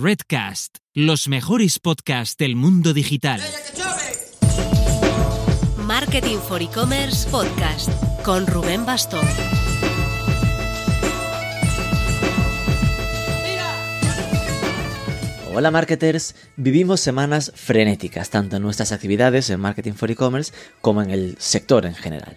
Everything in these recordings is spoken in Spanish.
Redcast, los mejores podcasts del mundo digital. Marketing for E-Commerce Podcast con Rubén Bastón. Hola marketers, vivimos semanas frenéticas tanto en nuestras actividades en Marketing for E-Commerce como en el sector en general.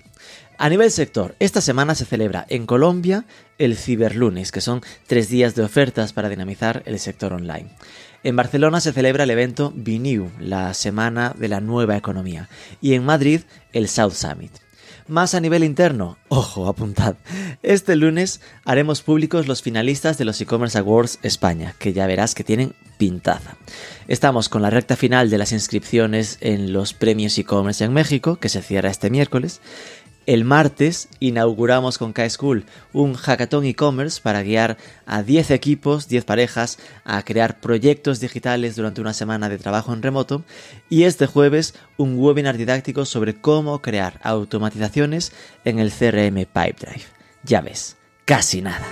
A nivel sector, esta semana se celebra en Colombia el Ciberlunes, que son tres días de ofertas para dinamizar el sector online. En Barcelona se celebra el evento BNew, la Semana de la Nueva Economía, y en Madrid el South Summit. Más a nivel interno, ojo, apuntad. Este lunes haremos públicos los finalistas de los e-commerce awards España, que ya verás que tienen pintaza. Estamos con la recta final de las inscripciones en los premios e-commerce en México, que se cierra este miércoles, el martes inauguramos con K-School un hackathon e-commerce para guiar a 10 equipos, 10 parejas a crear proyectos digitales durante una semana de trabajo en remoto y este jueves un webinar didáctico sobre cómo crear automatizaciones en el CRM Pipedrive. Ya ves, casi nada.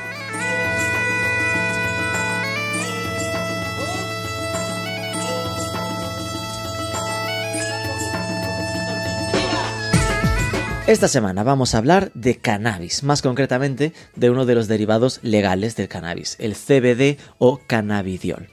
Esta semana vamos a hablar de cannabis, más concretamente de uno de los derivados legales del cannabis, el CBD o cannabidiol.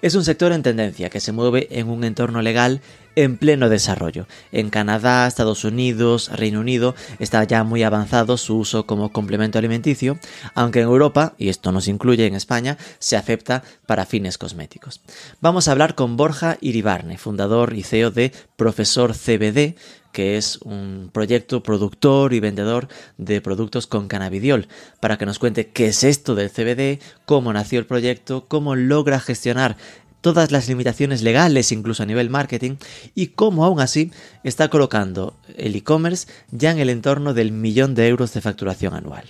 Es un sector en tendencia que se mueve en un entorno legal en pleno desarrollo. En Canadá, Estados Unidos, Reino Unido está ya muy avanzado su uso como complemento alimenticio, aunque en Europa, y esto nos incluye en España, se acepta para fines cosméticos. Vamos a hablar con Borja Iribarne, fundador y CEO de Profesor CBD, que es un proyecto productor y vendedor de productos con cannabidiol, para que nos cuente qué es esto del CBD, cómo nació el proyecto, cómo logra gestionar todas las limitaciones legales, incluso a nivel marketing, y cómo aún así está colocando el e-commerce ya en el entorno del millón de euros de facturación anual.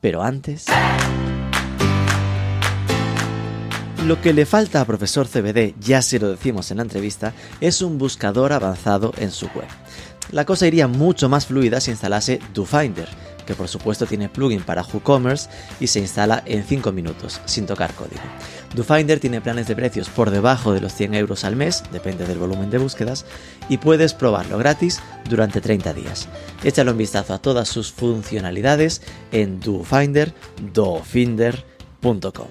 Pero antes... Lo que le falta a Profesor CBD, ya se lo decimos en la entrevista, es un buscador avanzado en su web. La cosa iría mucho más fluida si instalase DoFinder, que por supuesto tiene plugin para WooCommerce y se instala en 5 minutos, sin tocar código. DoFinder tiene planes de precios por debajo de los 100 euros al mes, depende del volumen de búsquedas, y puedes probarlo gratis durante 30 días. Échale un vistazo a todas sus funcionalidades en DoFinder, dofinder.com.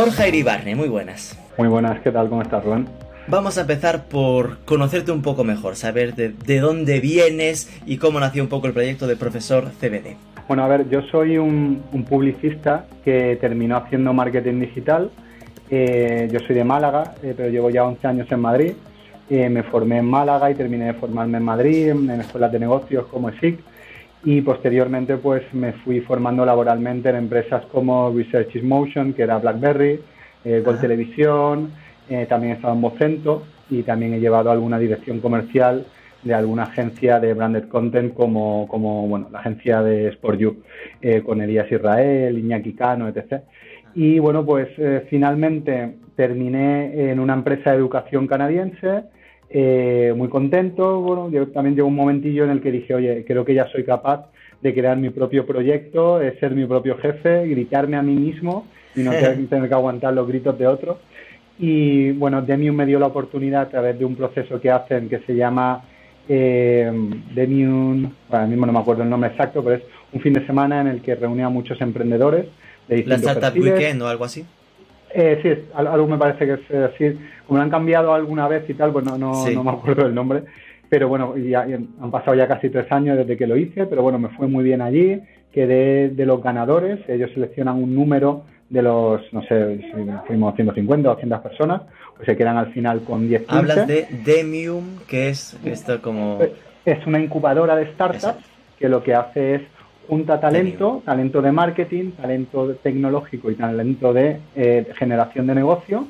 Borja Iribarne, muy buenas. Muy buenas, ¿qué tal? ¿Cómo estás, Rubén? Vamos a empezar por conocerte un poco mejor, saber de, dónde vienes y cómo nació un poco el proyecto de Profesor CBD. Bueno, a ver, yo soy un, publicista que terminó haciendo marketing digital. Eh, yo soy de Málaga, eh, pero llevo ya 11 años en Madrid. Eh, me formé en Málaga y terminé de formarme en Madrid, en, en escuelas de negocios como ESIC y posteriormente pues me fui formando laboralmente en empresas como Research is Motion, que era BlackBerry, eh, Gol Televisión, eh, también he estado en Vocento y también he llevado alguna dirección comercial de alguna agencia de branded content como, como bueno, la agencia de Sport You, eh, con Elías Israel, Iñaki Cano, etc. Y bueno, pues eh, finalmente terminé en una empresa de educación canadiense, eh, muy contento. Bueno, yo también llegó un momentillo en el que dije, oye, creo que ya soy capaz de crear mi propio proyecto, de ser mi propio jefe, gritarme a mí mismo y no tener que aguantar los gritos de otros. Y bueno, Demium me dio la oportunidad a través de un proceso que hacen que se llama eh, Demium, bueno, ahora mismo no me acuerdo el nombre exacto, pero es un fin de semana en el que reúne a muchos emprendedores de distintos ¿La Startup Weekend o algo así? Eh, sí, algo me parece que es así. Como lo han cambiado alguna vez y tal, pues no, no, no me acuerdo el nombre. Pero bueno, ya, han pasado ya casi tres años desde que lo hice, pero bueno, me fue muy bien allí. Quedé de los ganadores, ellos seleccionan un número de los, no sé, si fuimos 150 o 200 personas, pues se quedan al final con 10 15. Hablas de Demium, que es esto como... Es una incubadora de startups que lo que hace es junta talento, talento de marketing, talento tecnológico y talento de eh, generación de negocio,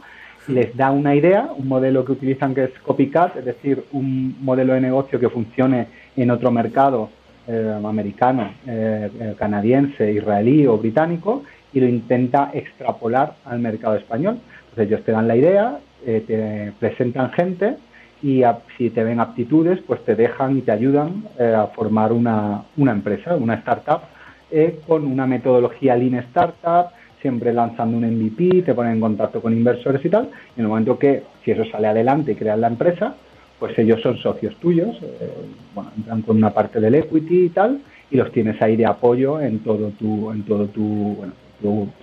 les da una idea, un modelo que utilizan que es copycat, es decir, un modelo de negocio que funcione en otro mercado eh, americano, eh, canadiense, israelí o británico, y lo intenta extrapolar al mercado español. Entonces ellos te dan la idea, te presentan gente y si te ven aptitudes, pues te dejan y te ayudan eh, a formar una, una, empresa, una startup, eh, con una metodología Lean Startup, siempre lanzando un MVP, te ponen en contacto con inversores y tal, y en el momento que, si eso sale adelante y creas la empresa, pues ellos son socios tuyos, eh, bueno, entran con una parte del equity y tal, y los tienes ahí de apoyo en todo tu, en todo tu, bueno,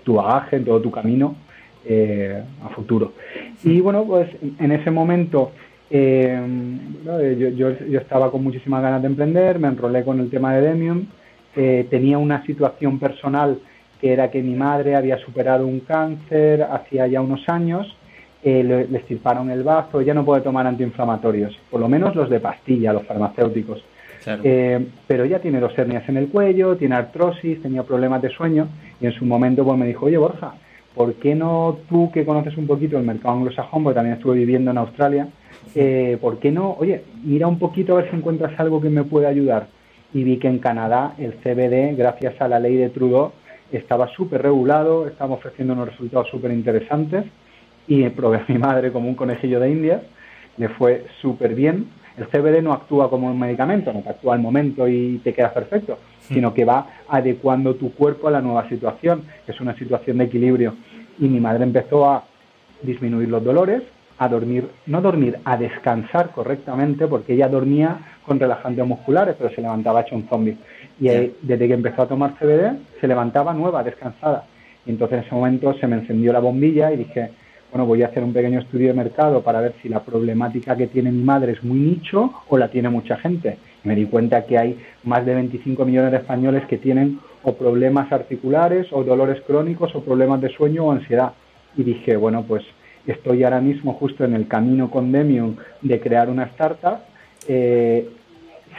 tu, bagaje, en todo tu camino eh, a futuro. Y bueno, pues en ese momento eh, yo, yo, estaba con muchísimas ganas de emprender, me enrolé con el tema de Demium, tenía una situación personal que era que mi madre había superado un cáncer hacía ya unos años, eh, le, le, estirparon el bazo, ella no puede tomar antiinflamatorios, por lo menos los de pastilla, los farmacéuticos. Eh, pero ella tiene dos hernias en el cuello, tiene artrosis, tenía problemas de sueño y en su momento pues me dijo, oye Borja, ¿por qué no tú que conoces un poquito el mercado anglosajón, porque también estuve viviendo en Australia, eh, ¿por qué no, oye, mira un poquito a ver si encuentras algo que me pueda ayudar? Y vi que en Canadá el CBD, gracias a la ley de Trudeau, estaba súper regulado, estaba ofreciendo unos resultados súper interesantes y probé a mi madre como un conejillo de India, le fue súper bien. El CBD no actúa como un medicamento, no te actúa al momento y te queda perfecto, sino que va adecuando tu cuerpo a la nueva situación, que es una situación de equilibrio. Y mi madre empezó a disminuir los dolores, a dormir, no dormir, a descansar correctamente, porque ella dormía con relajantes musculares, pero se levantaba hecho un zombie. Y desde que empezó a tomar CBD, se levantaba nueva, descansada. Y entonces en ese momento se me encendió la bombilla y dije, bueno, voy a hacer un pequeño estudio de mercado para ver si la problemática que tiene mi madre es muy nicho o la tiene mucha gente. Y me di cuenta que hay más de 25 millones de españoles que tienen o problemas articulares o dolores crónicos o problemas de sueño o ansiedad. Y dije, bueno, pues estoy ahora mismo justo en el camino con Demium de crear una startup. Eh,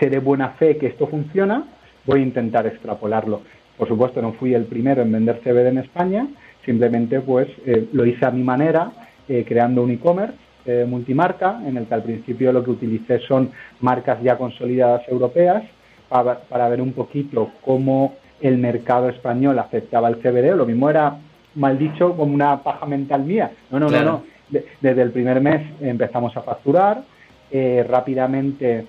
de buena fe que esto funciona, voy a intentar extrapolarlo. Por supuesto, no fui el primero en vender CBD en España, simplemente pues eh, lo hice a mi manera, eh, creando un e-commerce eh, multimarca, en el que al principio lo que utilicé son marcas ya consolidadas europeas, para, ver un poquito cómo el mercado español aceptaba el CBD. Lo mismo era, mal dicho, como una paja mental mía. No, no, no, no. desde el primer mes empezamos a facturar, rápidamente,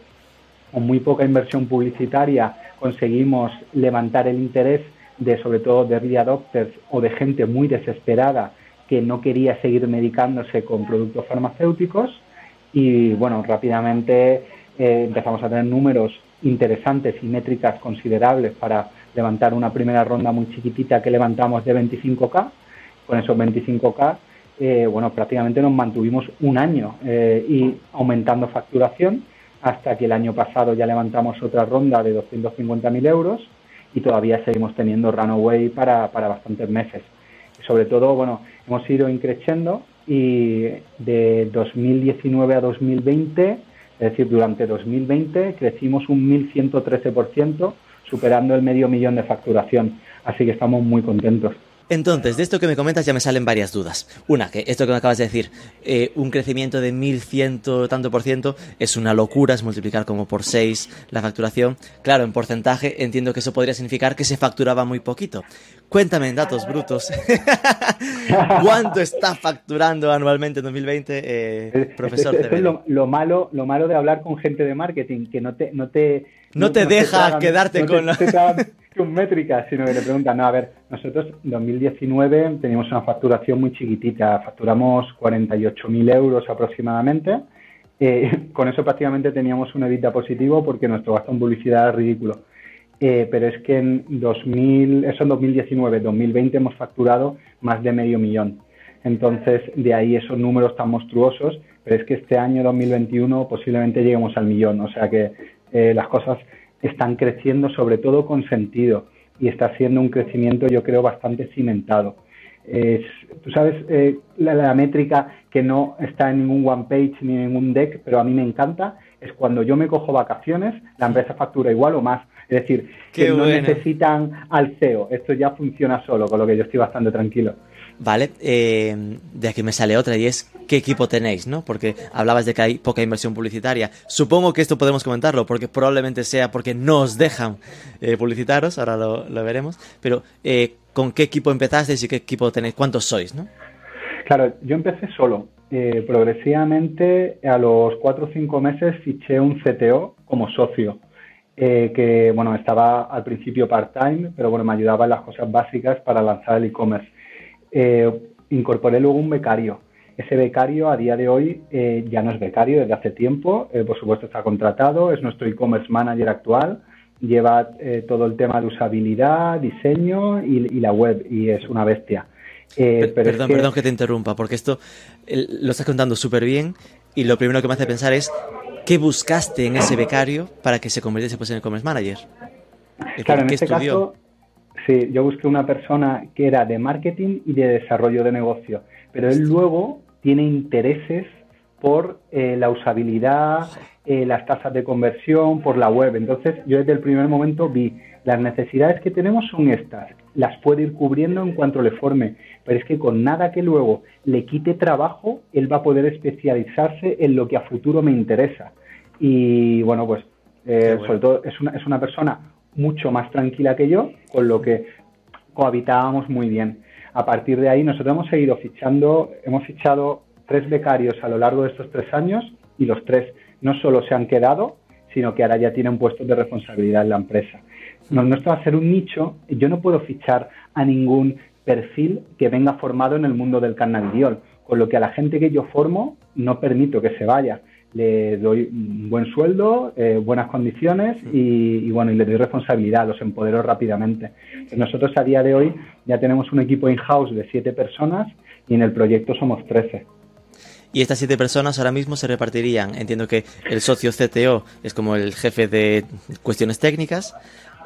con muy poca inversión publicitaria, conseguimos levantar el interés de sobre todo de early adopters o de gente muy desesperada que no quería seguir medicándose con productos farmacéuticos y bueno, rápidamente eh, empezamos a tener números interesantes y métricas considerables para levantar una primera ronda muy chiquitita que levantamos de 25K. Con esos 25K, eh, bueno, prácticamente nos mantuvimos un año eh, y aumentando facturación hasta que el año pasado ya levantamos otra ronda de 250.000 euros y todavía seguimos teniendo runaway para, para bastantes meses. sobre todo, bueno, hemos ido increciendo y de 2019 a 2020, es decir, durante 2020 crecimos un 1.113%, superando el medio millón de facturación. Así que estamos muy contentos. Entonces, de esto que me comentas ya me salen varias dudas. Una, que esto que me acabas de decir, eh, un crecimiento de 1100 tanto por ciento es una locura, es multiplicar como por 6 la facturación. Claro, en porcentaje entiendo que eso podría significar que se facturaba muy poquito. Cuéntame en datos brutos, ¿cuánto está facturando anualmente en 2020, eh, profesor? es lo, malo, lo malo de hablar con gente de marketing, que no te... No te, no, te deja quedarte con con métricas, sino que le preguntan, no, a ver, nosotros en 2019 teníamos una facturación muy chiquitita, facturamos 48.000 euros aproximadamente, eh, con eso prácticamente teníamos un EBITDA positivo porque nuestro gasto en publicidad es ridículo. Eh, pero es que en 2000, eso en 2019, 2020 hemos facturado más de medio millón. Entonces, de ahí esos números tan monstruosos, pero es que este año 2021 posiblemente lleguemos al millón. O sea que eh, las cosas están creciendo sobre todo con sentido y está siendo un crecimiento yo creo bastante cimentado. tú sabes, eh, la, métrica que no está en ningún one page ni en ningún deck, pero a mí me encanta, es cuando yo me cojo vacaciones, la empresa factura igual o más. Es decir, que no necesitan al CEO, esto ya funciona solo, con lo que yo estoy bastante tranquilo. Vale, eh, de aquí me sale otra y es qué equipo tenéis, ¿no? Porque hablabas de que hay poca inversión publicitaria. Supongo que esto podemos comentarlo porque probablemente sea porque no os dejan eh, publicitaros, ahora lo, veremos. Pero, eh, ¿con qué equipo empezasteis y qué equipo tenéis? ¿Cuántos sois, no? Claro, yo empecé solo. eh, progresivamente a los cuatro o cinco meses fiché un CTO como socio, eh, que bueno, estaba al principio part-time, pero bueno, me ayudaba en las cosas básicas para lanzar el e-commerce. incorporé luego un becario. Ese becario a día de hoy ya no es becario desde hace tiempo, por supuesto está contratado, es nuestro e-commerce manager actual, lleva todo el tema de usabilidad, diseño y la web y es una bestia. Eh, perdón, que... perdón que te interrumpa, porque esto lo estás contando súper bien y lo primero que me hace pensar es ¿qué buscaste en ese becario para que se convirtiese pues, en el commerce manager? claro, en este caso, sí, yo busqué una persona que era de marketing y de desarrollo de negocio, pero él luego tiene intereses por eh, la usabilidad, eh, las tasas de conversión, por la web. Entonces, yo desde el primer momento vi las necesidades que tenemos son estas, las puede ir cubriendo en cuanto le forme, pero es que con nada que luego le quite trabajo, él va a poder especializarse en lo que a futuro me interesa. Y bueno, pues eh, sobre todo es una, es una persona mucho más tranquila que yo, con lo que cohabitábamos muy bien. A partir de ahí nosotros hemos seguido fichando, hemos fichado tres becarios a lo largo de estos tres años y los tres no solo se han quedado, sino que ahora ya tienen puestos de responsabilidad en la empresa. Nuestro va a ser un nicho, yo no puedo fichar a ningún perfil que venga formado en el mundo del cannabidiol, con lo que a la gente que yo formo no permito que se vaya. Le doy un buen sueldo, eh, buenas condiciones y, bueno, y le doy responsabilidad, los empodero rápidamente. Nosotros a día de hoy ya tenemos un equipo in-house de siete personas y en el proyecto somos trece. Y estas siete personas ahora mismo se repartirían. Entiendo que el socio CTO es como el jefe de cuestiones técnicas.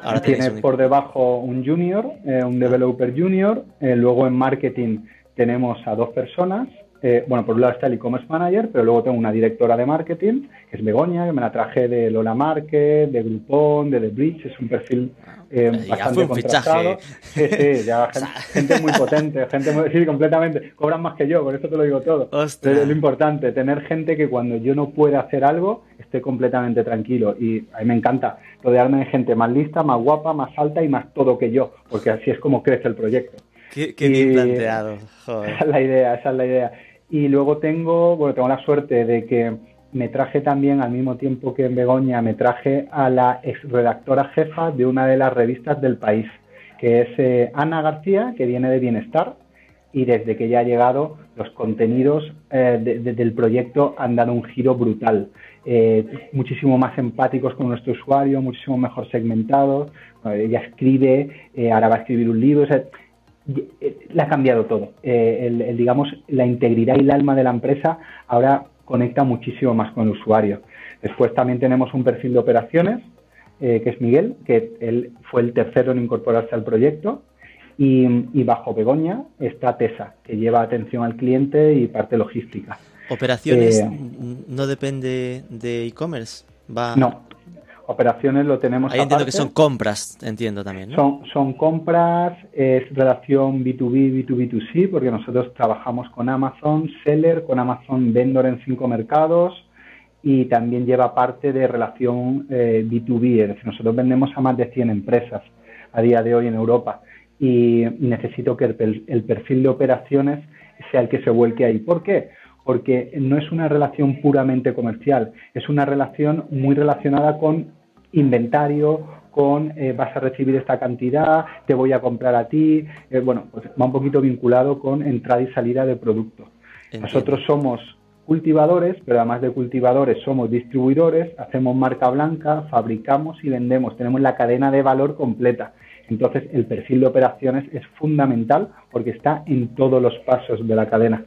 Ahora Tiene por debajo un junior, eh, un developer junior. Eh, luego en marketing tenemos a dos personas. Eh, bueno, por un lado está el e-commerce manager, pero luego tengo una directora de marketing, que es Begoña, que me la traje de Lola Market, de Groupon, de The Bridge. Es un perfil eh, bastante contrastado. Sí, sí, ya gente, muy potente, gente muy, sí, completamente. Cobran más que yo, por eso te lo digo todo. es lo importante, tener gente que cuando yo no pueda hacer algo, esté completamente tranquilo. Y a mí me encanta rodearme de gente más lista, más guapa, más alta y más todo que yo, porque así es como crece el proyecto. Qué, bien planteado. Esa es la idea, esa es la idea. Y luego tengo, bueno, tengo la suerte de que me traje también, al mismo tiempo que en Begoña, me traje a la ex redactora jefa de una de las revistas del país, que es eh, Ana García, que viene de Bienestar, y desde que ya ha llegado, los contenidos eh, del proyecto han dado un giro brutal. Eh, muchísimo más empáticos con nuestro usuario, muchísimo mejor segmentados. ella escribe, ahora va a escribir un libro. O sea, le ha cambiado todo. el, digamos, la integridad y el alma de la empresa ahora conecta muchísimo más con el usuario. Después también tenemos un perfil de operaciones, eh, que es Miguel, que él fue el tercero en incorporarse al proyecto. Y, bajo Begoña está Tesa, que lleva atención al cliente y parte logística. ¿Operaciones eh, no depende de e-commerce? Va... No, operaciones lo tenemos. Ahí entiendo que son compras, entiendo también. Son, son compras, es relación B2B, B2B2C, porque nosotros trabajamos con Amazon Seller, con Amazon Vendor en cinco mercados y también lleva parte de relación B2B, eh, es decir, nosotros vendemos a más de 100 empresas a día de hoy en Europa y necesito que el, el perfil de operaciones sea el que se vuelque ahí. ¿Por qué? Porque no es una relación puramente comercial, es una relación muy relacionada con inventario, con eh, vas a recibir esta cantidad, te voy a comprar a ti, eh, bueno, pues va un poquito vinculado con entrada y salida de producto. Nosotros somos cultivadores, pero además de cultivadores somos distribuidores, hacemos marca blanca, fabricamos y vendemos, tenemos la cadena de valor completa. Entonces el perfil de operaciones es fundamental porque está en todos los pasos de la cadena.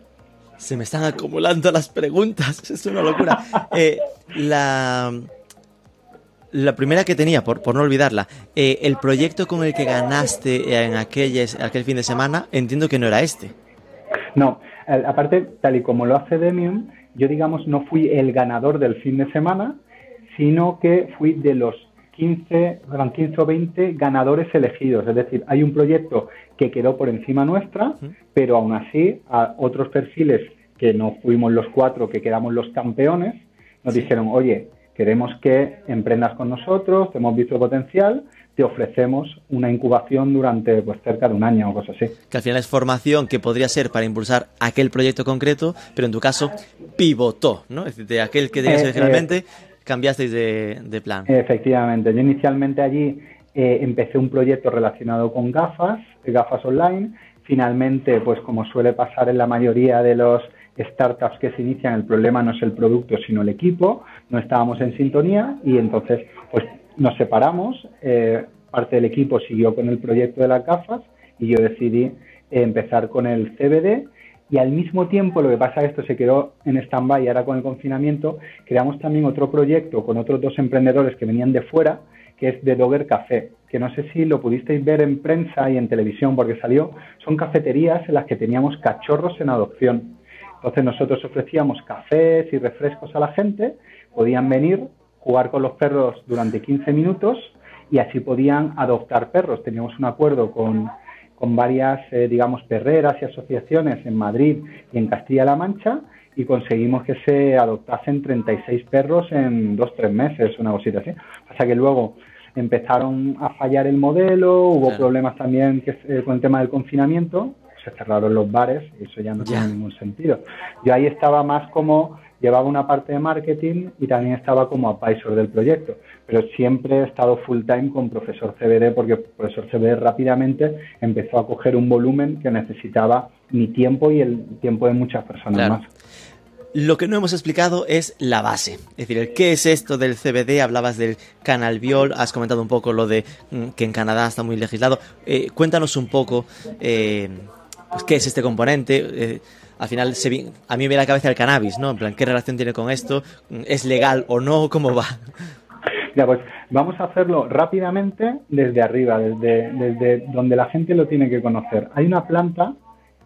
Se me están acumulando las preguntas, es una locura. Eh, la, la primera que tenía, por, por no olvidarla, eh, el proyecto con el que ganaste en aquel, aquel fin de semana, entiendo que no era este. No, aparte, tal y como lo hace Demium, yo digamos no fui el ganador del fin de semana, sino que fui de los 15, 15 o 20 ganadores elegidos. Es decir, hay un proyecto que quedó por encima nuestra, pero aún así a otros perfiles que no fuimos los cuatro, que quedamos los campeones, nos dijeron, oye, queremos que emprendas con nosotros, te hemos visto potencial, te ofrecemos una incubación durante pues cerca de un año o cosas así. Que al final es formación que podría ser para impulsar aquel proyecto concreto, pero en tu caso pivotó, ¿no? Es decir, de aquel que tenías eh, originalmente, cambiasteis de, plan. Efectivamente, yo inicialmente allí eh, empecé un proyecto relacionado con gafas, gafas online. Finalmente, pues como suele pasar en la mayoría de los startups que se inician, el problema no es el producto, sino el equipo. No estábamos en sintonía y entonces, pues nos separamos, eh, parte del equipo siguió con el proyecto de las gafas y yo decidí empezar con el CBD y al mismo tiempo lo que pasa es que esto se quedó en stand-by ahora con el confinamiento creamos también otro proyecto con otros dos emprendedores que venían de fuera que es de Dogger Café, que no sé si lo pudisteis ver en prensa y en televisión porque salió, son cafeterías en las que teníamos cachorros en adopción. Entonces nosotros ofrecíamos cafés y refrescos a la gente, podían venir, jugar con los perros durante 15 minutos y así podían adoptar perros. Teníamos un acuerdo con, varias, eh, digamos, perreras y asociaciones en Madrid y en Castilla-La Mancha y conseguimos que se adoptasen 36 perros en dos, tres meses, una cosita así. Pasa que luego empezaron a fallar el modelo, hubo problemas también que, eh, con el tema del confinamiento, se cerraron los bares y eso ya no tiene ningún sentido. Yo ahí estaba más como llevaba una parte de marketing y también estaba como advisor del proyecto, pero siempre he estado full time con profesor CBD porque profesor CBD rápidamente empezó a coger un volumen que necesitaba mi tiempo y el tiempo de muchas personas más. Lo que no hemos explicado es la base. Es decir, ¿qué es esto del CBD? Hablabas del cannabidiol, has comentado un poco lo de mm, que en Canadá está muy legislado. Eh, cuéntanos un poco eh, pues, qué es este componente. Eh, al final, se, a mí me viene a la cabeza el cannabis, ¿no? En plan, ¿qué relación tiene con esto? ¿Es legal o no? ¿Cómo va? Pues vamos a hacerlo rápidamente desde arriba, desde, desde donde la gente lo tiene que conocer. Hay una planta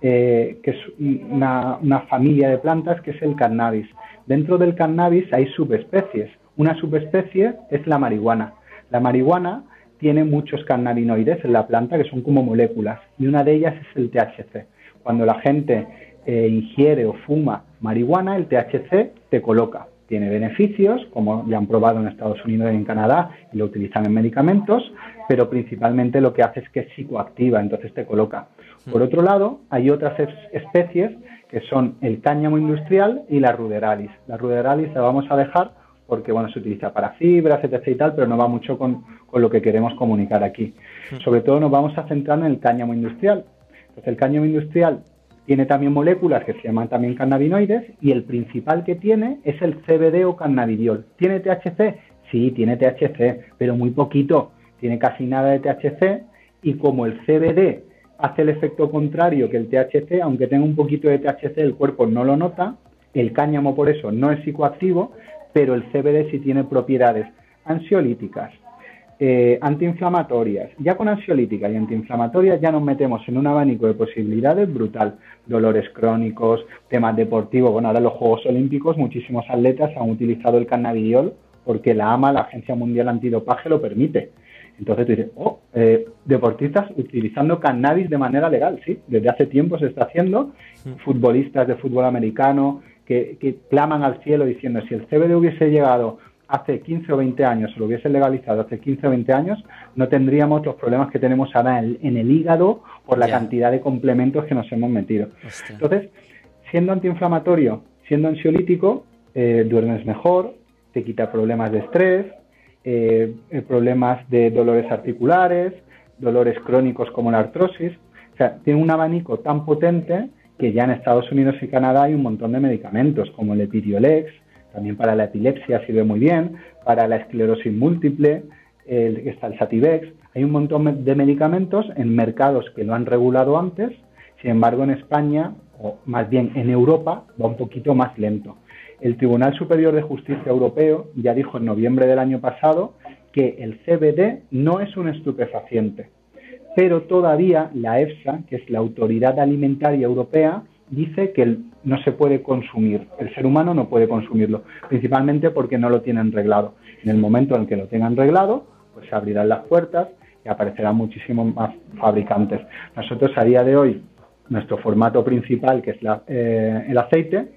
eh, que es una, familia de plantas que es el cannabis. Dentro del cannabis hay subespecies. Una subespecie es la marihuana. La marihuana tiene muchos cannabinoides en la planta que son como moléculas y una de ellas es el THC. Cuando la gente eh, ingiere o fuma marihuana, el THC te coloca. Tiene beneficios, como ya han probado en Estados Unidos y en Canadá, y lo utilizan en medicamentos, pero principalmente lo que hace es que es psicoactiva, entonces te coloca. Por otro lado, hay otras especies que son el cáñamo industrial y la ruderalis. La ruderalis la vamos a dejar porque bueno, se utiliza para fibras, etc. y tal, pero no va mucho con, con lo que queremos comunicar aquí. Sobre todo nos vamos a centrar en el cáñamo industrial. Entonces, el cáñamo industrial tiene también moléculas que se llaman también cannabinoides y el principal que tiene es el CBD o cannabidiol. ¿Tiene THC? Sí, tiene THC, pero muy poquito. Tiene casi nada de THC y como el CBD hace el efecto contrario que el THC, aunque tenga un poquito de THC, el cuerpo no lo nota. El cáñamo por eso no es psicoactivo, pero el CBD sí tiene propiedades ansiolíticas, eh, antiinflamatorias. Ya con ansiolíticas y antiinflamatorias ya nos metemos en un abanico de posibilidades brutal. Dolores crónicos, temas deportivos. Bueno, ahora en los Juegos Olímpicos muchísimos atletas han utilizado el cannabidiol porque la AMA, la Agencia Mundial Antidopaje, lo permite. Entonces tú dices, oh, eh, deportistas utilizando cannabis de manera legal, sí, desde hace tiempo se está haciendo. Futbolistas de fútbol americano que, claman al cielo diciendo, si el CBD hubiese llegado hace 15 o 20 años, o lo hubiese legalizado hace 15 o 20 años, no tendríamos los problemas que tenemos ahora en, el hígado por la cantidad de complementos que nos hemos metido. Entonces, siendo antiinflamatorio, siendo ansiolítico, eh, duermes mejor, te quita problemas de estrés, eh, eh, problemas de dolores articulares, dolores crónicos como la artrosis. O sea, tiene un abanico tan potente que ya en Estados Unidos y Canadá hay un montón de medicamentos, como el Epidiolex, también para la epilepsia sirve muy bien, para la esclerosis múltiple, el, está el Sativex. Hay un montón de medicamentos en mercados que lo han regulado antes, sin embargo en España, o más bien en Europa, va un poquito más lento. El Tribunal Superior de Justicia Europeo ya dijo en noviembre del año pasado que el CBD no es un estupefaciente, pero todavía la EFSA, que es la Autoridad Alimentaria Europea, dice que no se puede consumir, el ser humano no puede consumirlo, principalmente porque no lo tienen reglado. En el momento en que lo tengan reglado, pues se abrirán las puertas y aparecerán muchísimos más fabricantes. Nosotros a día de hoy, nuestro formato principal, que es eh, el aceite,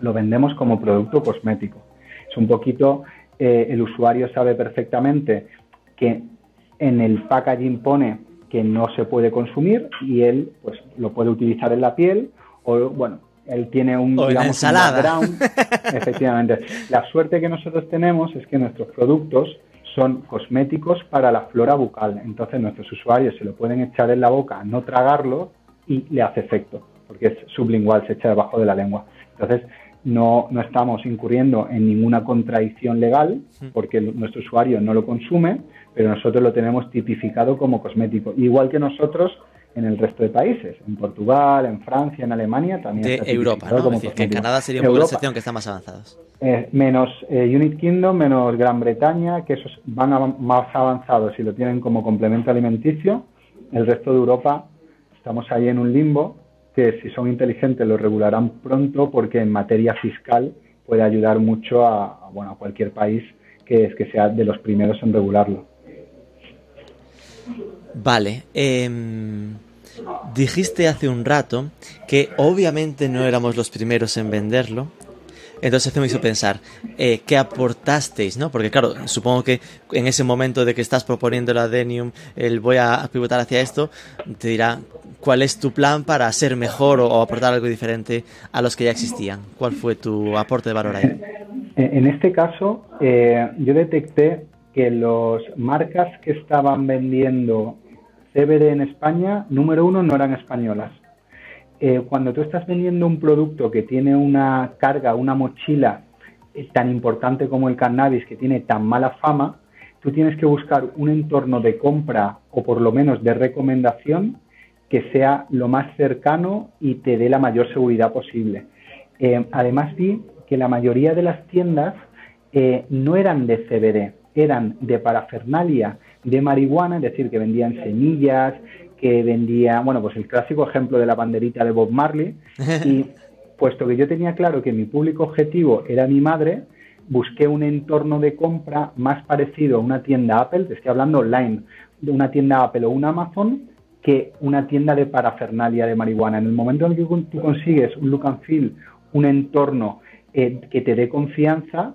lo vendemos como producto cosmético. Es un poquito, eh, el usuario sabe perfectamente que en el packaging pone que no se puede consumir y él pues lo puede utilizar en la piel o bueno, él tiene un, digamos, un background. Efectivamente. La suerte que nosotros tenemos es que nuestros productos son cosméticos para la flora bucal. Entonces nuestros usuarios se lo pueden echar en la boca, no tragarlo y le hace efecto, porque es sublingual, se echa debajo de la lengua. Entonces no, no estamos incurriendo en ninguna contradicción legal, porque nuestro usuario no lo consume, pero nosotros lo tenemos tipificado como cosmético. Igual que nosotros en el resto de países, en Portugal, en Francia, en Alemania también. De Europa, ¿no? Es decir, que en Canadá sería un poco la excepción que están más avanzados. Eh, menos eh, Unit Kingdom, menos Gran Bretaña, que esos van más avanzados y lo tienen como complemento alimenticio. El resto de Europa estamos ahí en un limbo que si son inteligentes lo regularán pronto porque en materia fiscal puede ayudar mucho a, bueno, a cualquier país que, es que sea de los primeros en regularlo. Vale. Em, dijiste hace un rato que obviamente no éramos los primeros en venderlo. Entonces me hizo pensar, eh, ¿qué aportasteis? ¿no? Porque claro, supongo que en ese momento de que estás proponiendo la Denium, el voy a pivotar hacia esto, te dirá cuál es tu plan para ser mejor o, aportar algo diferente a los que ya existían. ¿Cuál fue tu aporte de valor ahí? En este caso, eh, yo detecté que las marcas que estaban vendiendo CBD en España, número uno, no eran españolas. Eh, cuando tú estás vendiendo un producto que tiene una carga, una mochila eh, tan importante como el cannabis, que tiene tan mala fama, tú tienes que buscar un entorno de compra o por lo menos de recomendación que sea lo más cercano y te dé la mayor seguridad posible. Eh, además vi que la mayoría de las tiendas no eran de CBD, eran de parafernalia de marihuana, es decir, que vendían semillas, que vendían, bueno, pues el clásico ejemplo de la banderita de Bob Marley. Y puesto que yo tenía claro que mi público objetivo era mi madre, busqué un entorno de compra más parecido a una tienda Apple, te estoy hablando online, de una tienda Apple o un Amazon, que una tienda de parafernalia de marihuana. En el momento en que tú consigues un look and feel, un entorno eh, que te dé confianza,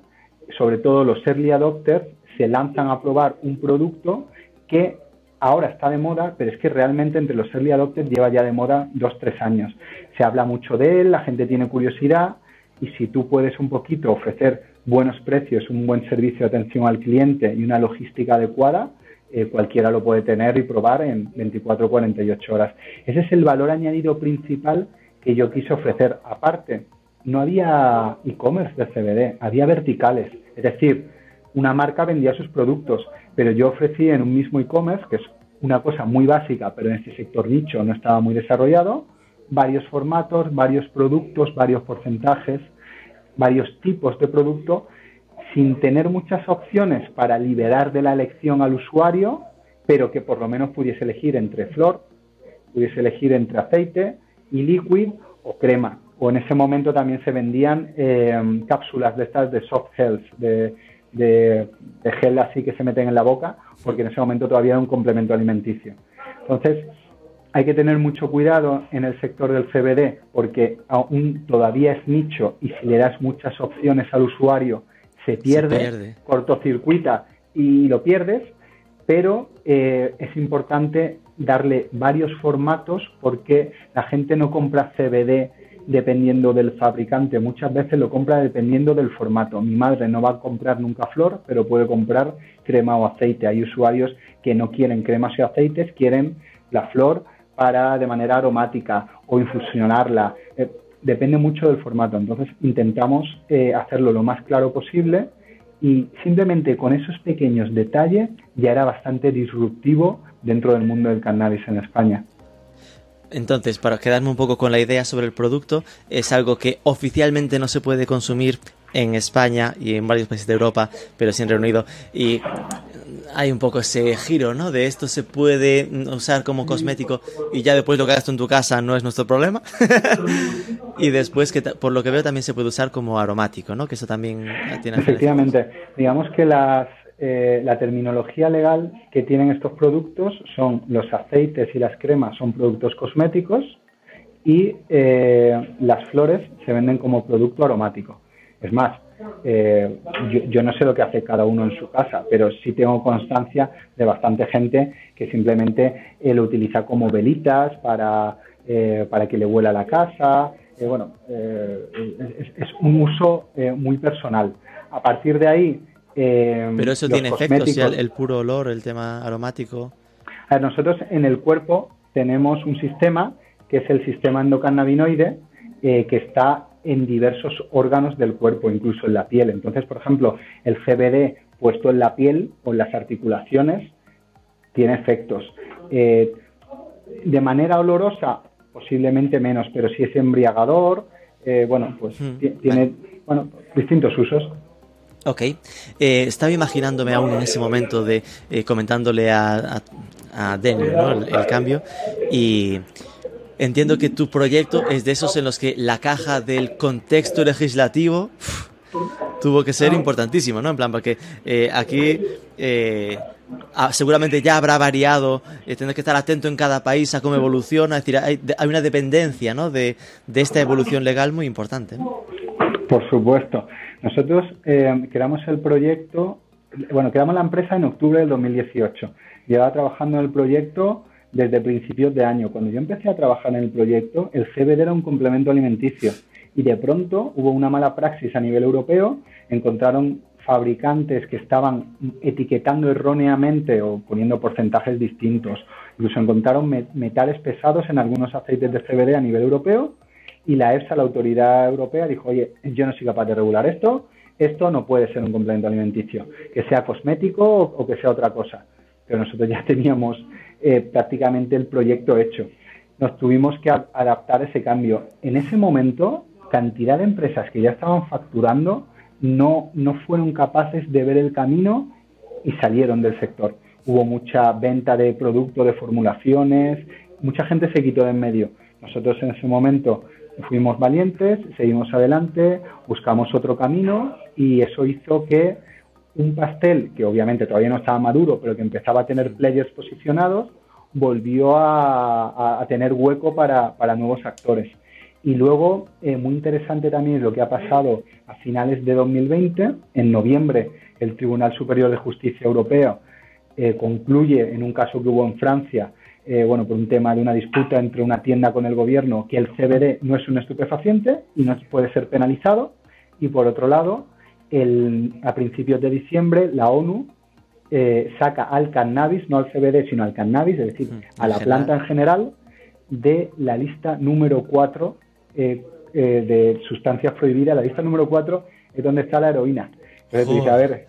sobre todo los early adopters, se lanzan a probar un producto que ahora está de moda, pero es que realmente entre los early adopters lleva ya de moda dos, tres años. Se habla mucho de él, la gente tiene curiosidad y si tú puedes un poquito ofrecer buenos precios, un buen servicio de atención al cliente y una logística adecuada, eh, cualquiera lo puede tener y probar en 24 o 48 horas. Ese es el valor añadido principal que yo quise ofrecer. Aparte, no había e-commerce de CBD, había verticales. Es decir, una marca vendía sus productos, pero yo ofrecí en un mismo e-commerce, que es una cosa muy básica, pero en este sector nicho no estaba muy desarrollado, varios formatos, varios productos, varios porcentajes, varios tipos de producto, sin tener muchas opciones para liberar de la elección al usuario, pero que por lo menos pudiese elegir entre flor, pudiese elegir entre aceite y liquid o crema. O en ese momento también se vendían eh, cápsulas de estas de soft health, de de, gel así que se meten en la boca, porque en ese momento todavía era un complemento alimenticio. Entonces, hay que tener mucho cuidado en el sector del CBD, porque aún todavía es nicho y si le das muchas opciones al usuario, se pierde, cortocircuita y lo pierdes, pero eh, es importante darle varios formatos porque la gente no compra CBD dependiendo del fabricante. Muchas veces lo compra dependiendo del formato. Mi madre no va a comprar nunca flor, pero puede comprar crema o aceite. Hay usuarios que no quieren cremas y aceites, quieren la flor para de manera aromática o infusionarla. Eh, depende mucho del formato. Entonces intentamos eh, hacerlo lo más claro posible y simplemente con esos pequeños detalles ya era bastante disruptivo dentro del mundo del cannabis en España. Entonces, para quedarme un poco con la idea sobre el producto, es algo que oficialmente no se puede consumir en España y en varios países de Europa, pero sí en Reino Unido. Y hay un poco ese giro, ¿no? De esto se puede usar como cosmético y ya después lo que hagas tú en tu casa no es nuestro problema. y después, que por lo que veo, también se puede usar como aromático, ¿no? Que eso también tiene... Efectivamente. Digamos que las eh, la terminología legal que tienen estos productos son los aceites y las cremas son productos cosméticos y eh, las flores se venden como producto aromático. Es más, eh, yo, no sé lo que hace cada uno en su casa, pero sí tengo constancia de bastante gente que simplemente lo utiliza como velitas para, para que le huela la casa. bueno, es, un uso muy personal. A partir de ahí... pero eso tiene efectos, el, puro olor, el tema aromático. A nosotros en el cuerpo tenemos un sistema que es el sistema endocannabinoide, que está en diversos órganos del cuerpo, incluso en la piel. Entonces, por ejemplo, el CBD puesto en la piel o en las articulaciones tiene efectos. Eh, de manera olorosa, posiblemente menos, pero si es embriagador, eh, bueno, pues hmm. tiene bueno, distintos usos. Ok. Eh, estaba imaginándome aún en ese momento de comentándole a, a, el, cambio y Entiendo que tu proyecto es de esos en los que la caja del contexto legislativo tuvo que ser importantísimo, ¿no? En plan, porque eh, aquí eh, ah, seguramente ya habrá variado, eh, que estar atento en cada país a cómo evoluciona, es decir, hay, una dependencia, ¿no? De, esta evolución legal muy importante. Por supuesto. Nosotros creamos el proyecto, bueno, creamos la empresa en octubre del 2018. Llevaba trabajando en el proyecto desde principios de año. Cuando yo empecé a trabajar en el proyecto, el CBD era un complemento alimenticio y de pronto hubo una mala praxis a nivel europeo, encontraron fabricantes que estaban etiquetando erróneamente o poniendo porcentajes distintos. Incluso encontraron metales pesados en algunos aceites de CBD a nivel europeo y la EFSA, la autoridad europea, dijo, oye, yo no soy capaz de regular esto, esto no puede ser un complemento alimenticio, que sea cosmético o que sea otra cosa. Pero nosotros ya teníamos eh, prácticamente el proyecto hecho. Nos tuvimos que adaptar a ese cambio. En ese momento, cantidad de empresas que ya estaban facturando no, no fueron capaces de ver el camino y salieron del sector. Hubo mucha venta de productos, de formulaciones, mucha gente se quitó de en medio. Nosotros en ese momento fuimos valientes, seguimos adelante, buscamos otro camino y eso hizo que un pastel que obviamente todavía no estaba maduro, pero que empezaba a tener players posicionados, volvió a, tener hueco para, nuevos actores. Y luego, eh, muy interesante también lo que ha pasado a finales de 2020, en noviembre, el Tribunal Superior de Justicia Europeo eh, concluye en un caso que hubo en Francia, eh, bueno, por un tema de una disputa entre una tienda con el gobierno, que el CBD no es un estupefaciente y no puede ser penalizado. Y por otro lado, a principios de diciembre la ONU eh, saca al cannabis, no al CBD, sino al cannabis, es decir, a la planta en general, de la lista número 4 eh, eh, de sustancias prohibidas. La lista número 4 es donde está la heroína. Entonces a ver,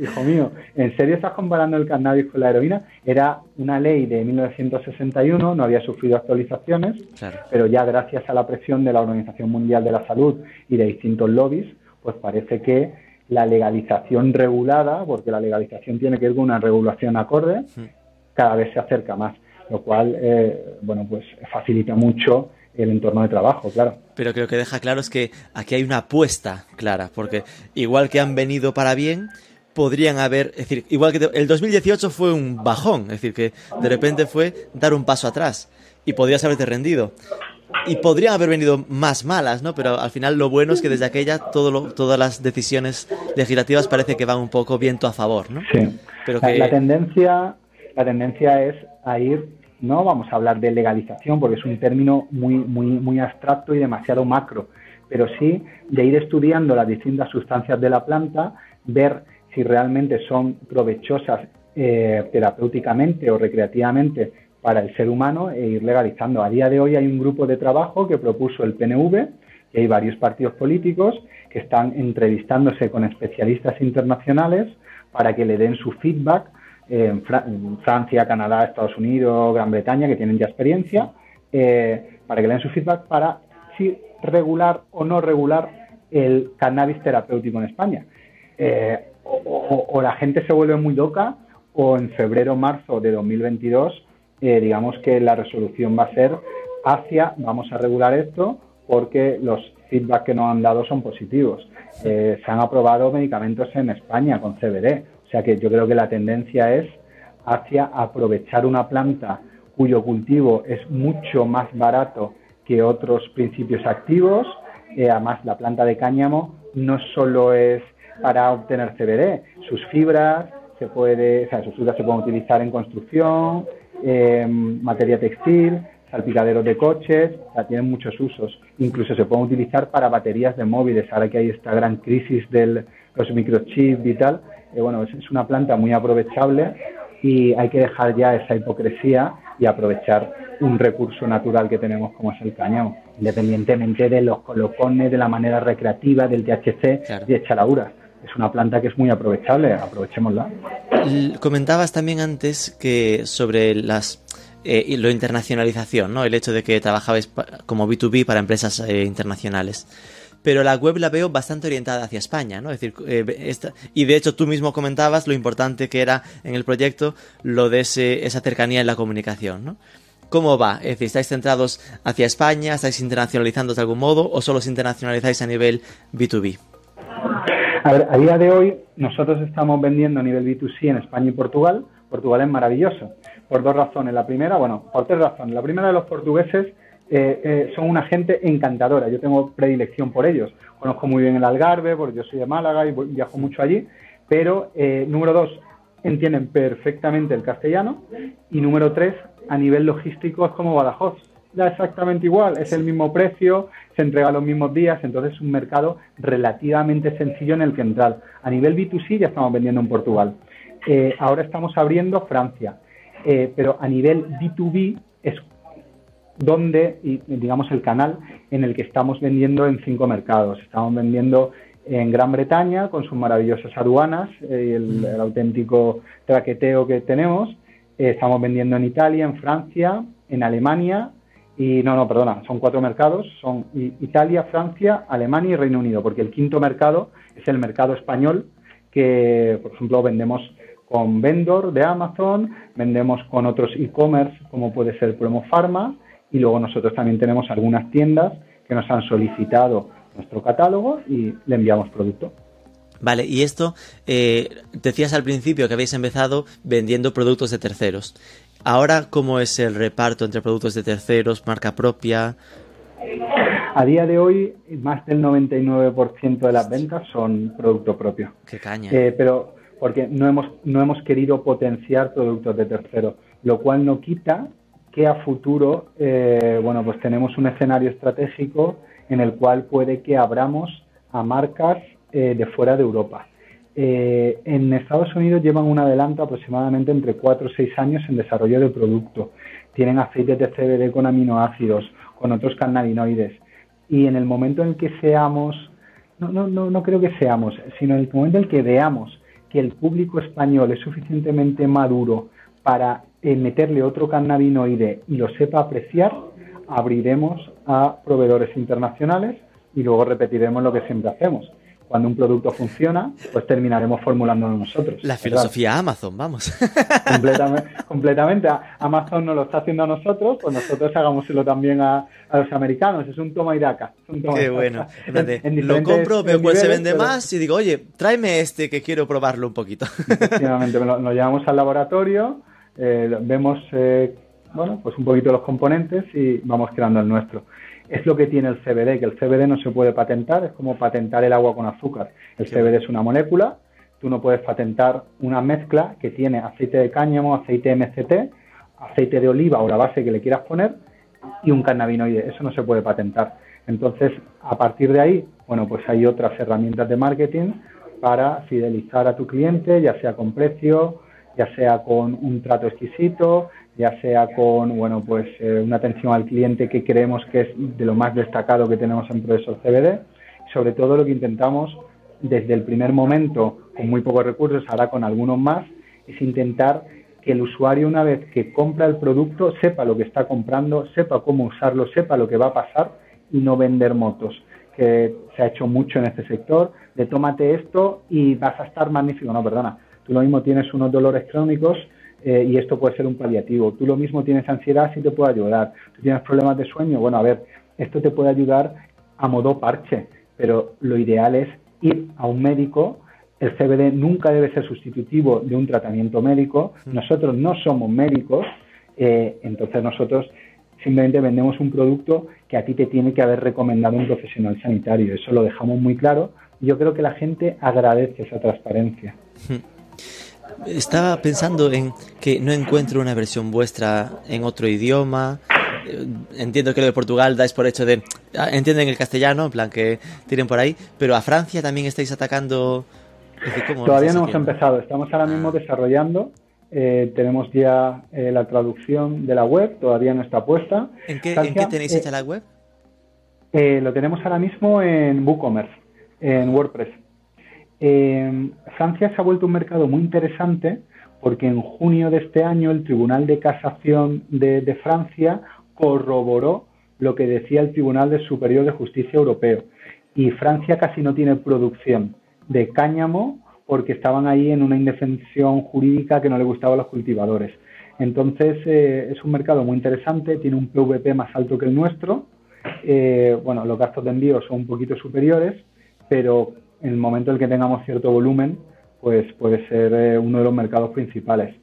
hijo mío, ¿en serio estás comparando el cannabis con la heroína? Era una ley de 1961, no había sufrido actualizaciones, pero ya gracias a la presión de la Organización Mundial de la Salud y de distintos lobbies, pues parece que la legalización regulada, porque la legalización tiene que ir con una regulación acorde, cada vez se acerca más, lo cual, eh, bueno, pues facilita mucho el entorno de trabajo, claro. Pero creo que deja claro es que aquí hay una apuesta clara, porque igual que han venido para bien, podrían haber, es decir, igual que el 2018 fue un bajón, es decir, que de repente fue dar un paso atrás y podrías haberte rendido y podrían haber venido más malas, ¿no? Pero al final lo bueno es que desde aquella todo todas las decisiones legislativas parece que van un poco viento a favor, ¿no? Sí. Pero que... la, tendencia, la tendencia es a ir, no vamos a hablar de legalización porque es un término muy, muy, muy abstracto y demasiado macro, pero sí de ir estudiando las distintas sustancias de la planta, ver si realmente son provechosas eh, terapéuticamente o recreativamente para el ser humano e ir legalizando. A día de hoy hay un grupo de trabajo que propuso el PNV y hay varios partidos políticos que están entrevistándose con especialistas internacionales para que le den su feedback en, Francia, Canadá, Estados Unidos, Gran Bretaña, que tienen ya experiencia, eh, para que le den su feedback para si regular o no regular el cannabis terapéutico en España. Eh, o, la gente se vuelve muy loca o en febrero o marzo de 2022 eh, digamos que la resolución va a ser hacia, vamos a regular esto porque los feedback que nos han dado son positivos. Eh, se han aprobado medicamentos en España con CBD, o sea que yo creo que la tendencia es hacia aprovechar una planta cuyo cultivo es mucho más barato que otros principios activos. Eh, además, la planta de cáñamo no solo es para obtener CBD, sus fibras se puede, o sea, sus fibras se pueden utilizar en construcción, en materia textil, salpicaderos de coches, o sea, tienen muchos usos. Incluso se pueden utilizar para baterías de móviles, ahora que hay esta gran crisis de los microchips y tal. Eh, bueno, es, una planta muy aprovechable y hay que dejar ya esa hipocresía y aprovechar un recurso natural que tenemos como es el cañón, independientemente de los colocones, de la manera recreativa, del THC y echalaura. Es una planta que es muy aprovechable, aprovechémosla. Comentabas también antes que sobre las eh, lo internacionalización, ¿no? El hecho de que trabajabais como B2B para empresas eh, internacionales. Pero la web la veo bastante orientada hacia España, ¿no? Es decir, eh, y de hecho tú mismo comentabas lo importante que era en el proyecto lo de esa cercanía en la comunicación, ¿no? ¿Cómo va? Es decir, ¿estáis centrados hacia España? ¿Estáis internacionalizando de algún modo? ¿O solo os internacionalizáis a nivel B2B? A ver, a día de hoy nosotros estamos vendiendo a nivel B2C en España y Portugal. Portugal es maravilloso por dos razones. La primera, bueno, por tres razones. La primera de los portugueses eh, eh, son una gente encantadora. Yo tengo predilección por ellos. Conozco muy bien el Algarve, porque yo soy de Málaga y viajo mucho allí. Pero, eh, número dos, entienden perfectamente el castellano. Y número tres, a nivel logístico es como Badajoz. Da exactamente igual, es el mismo precio, se entrega los mismos días, entonces es un mercado relativamente sencillo en el que entrar. A nivel B2C ya estamos vendiendo en Portugal. ahora estamos abriendo Francia. Eh, pero a nivel B2B es donde, digamos, el canal en el que estamos vendiendo en cinco mercados. Estamos vendiendo en Gran Bretaña con sus maravillosas aduanas eh, y el, auténtico traqueteo que tenemos. Eh, estamos vendiendo en Italia, en Francia, en Alemania y no, no, perdona, son cuatro mercados, son Italia, Francia, Alemania y Reino Unido, porque el quinto mercado es el mercado español que, por ejemplo, vendemos con Vendor de Amazon, vendemos con otros e-commerce como puede ser Promo Pharma y luego nosotros también tenemos algunas tiendas que nos han solicitado nuestro catálogo y le enviamos producto. Vale, y esto, eh, decías al principio que habéis empezado vendiendo productos de terceros. Ahora, ¿cómo es el reparto entre productos de terceros, marca propia? A día de hoy, más del 99% de las ventas son producto propio. Qué caña. Eh, pero porque no hemos, no hemos querido potenciar productos de terceros, lo cual no quita que a futuro, eh, bueno, pues tenemos un escenario estratégico en el cual puede que abramos a marcas eh, de fuera de Europa. Eh, en Estados Unidos llevan un adelanto aproximadamente entre 4 o 6 años en desarrollo de producto. Tienen aceites de CBD con aminoácidos, con otros cannabinoides. Y en el momento en que seamos, no, no, no, no creo que seamos, sino en el momento en que veamos que el público español es suficientemente maduro para eh, meterle otro cannabinoide y lo sepa apreciar, abriremos a proveedores internacionales y luego repetiremos lo que siempre hacemos cuando un producto funciona, pues terminaremos formulándolo nosotros. La filosofía Amazon, vamos. Completamente, completamente. Amazon nos lo está haciendo a nosotros, pues nosotros hagámoslo también a, los americanos. Es un toma y daca. Qué bueno. lo compro, veo cuál se vende más y digo, oye, tráeme este que quiero probarlo un poquito. Efectivamente, lo, llevamos al laboratorio, eh, vemos, eh, bueno, pues un poquito los componentes y vamos creando el nuestro es lo que tiene el CBD, que el CBD no se puede patentar, es como patentar el agua con azúcar. El CBD es una molécula, tú no puedes patentar una mezcla que tiene aceite de cáñamo, aceite MCT, aceite de oliva o la base que le quieras poner y un cannabinoide, eso no se puede patentar. Entonces, a partir de ahí, bueno, pues hay otras herramientas de marketing para fidelizar a tu cliente, ya sea con precio, ya sea con un trato exquisito, ya sea con bueno pues eh, una atención al cliente que creemos que es de lo más destacado que tenemos en Profesor CBD. Sobre todo lo que intentamos desde el primer momento, con muy pocos recursos, ahora con algunos más, es intentar que el usuario una vez que compra el producto sepa lo que está comprando, sepa cómo usarlo, sepa lo que va a pasar y no vender motos, que se ha hecho mucho en este sector, de tómate esto y vas a estar magnífico. No, perdona, tú lo mismo tienes unos dolores crónicos eh, y esto puede ser un paliativo. Tú lo mismo tienes ansiedad, sí te puede ayudar. Tú tienes problemas de sueño, bueno, a ver, esto te puede ayudar a modo parche, pero lo ideal es ir a un médico. El CBD nunca debe ser sustitutivo de un tratamiento médico. Nosotros no somos médicos, eh, entonces nosotros simplemente vendemos un producto que a ti te tiene que haber recomendado un profesional sanitario. Eso lo dejamos muy claro yo creo que la gente agradece esa transparencia. Estaba pensando en que no encuentro una versión vuestra en otro idioma. Eh, entiendo que lo de Portugal dais por hecho de... Ah, entienden el castellano, en plan que tiren por ahí, pero a Francia también estáis atacando... Todavía no hemos empezado, estamos ahora mismo ah. desarrollando eh, tenemos ya eh, la traducción de la web, todavía no está puesta. ¿En qué, tenéis hecha la web? lo tenemos ahora mismo en WooCommerce, en WordPress. Francia se ha vuelto un mercado muy interesante porque en junio de este año el Tribunal de Casación de, Francia corroboró lo que decía el Tribunal Superior de Justicia Europeo. Y Francia casi no tiene producción de cáñamo porque estaban ahí en una indefensión jurídica que no le gustaba a los cultivadores. Entonces eh, es un mercado muy interesante, tiene un PVP más alto que el nuestro. Eh, bueno, los gastos de envío son un poquito superiores, pero en el momento en el que tengamos cierto volumen, pues puede ser eh, uno de los mercados principales.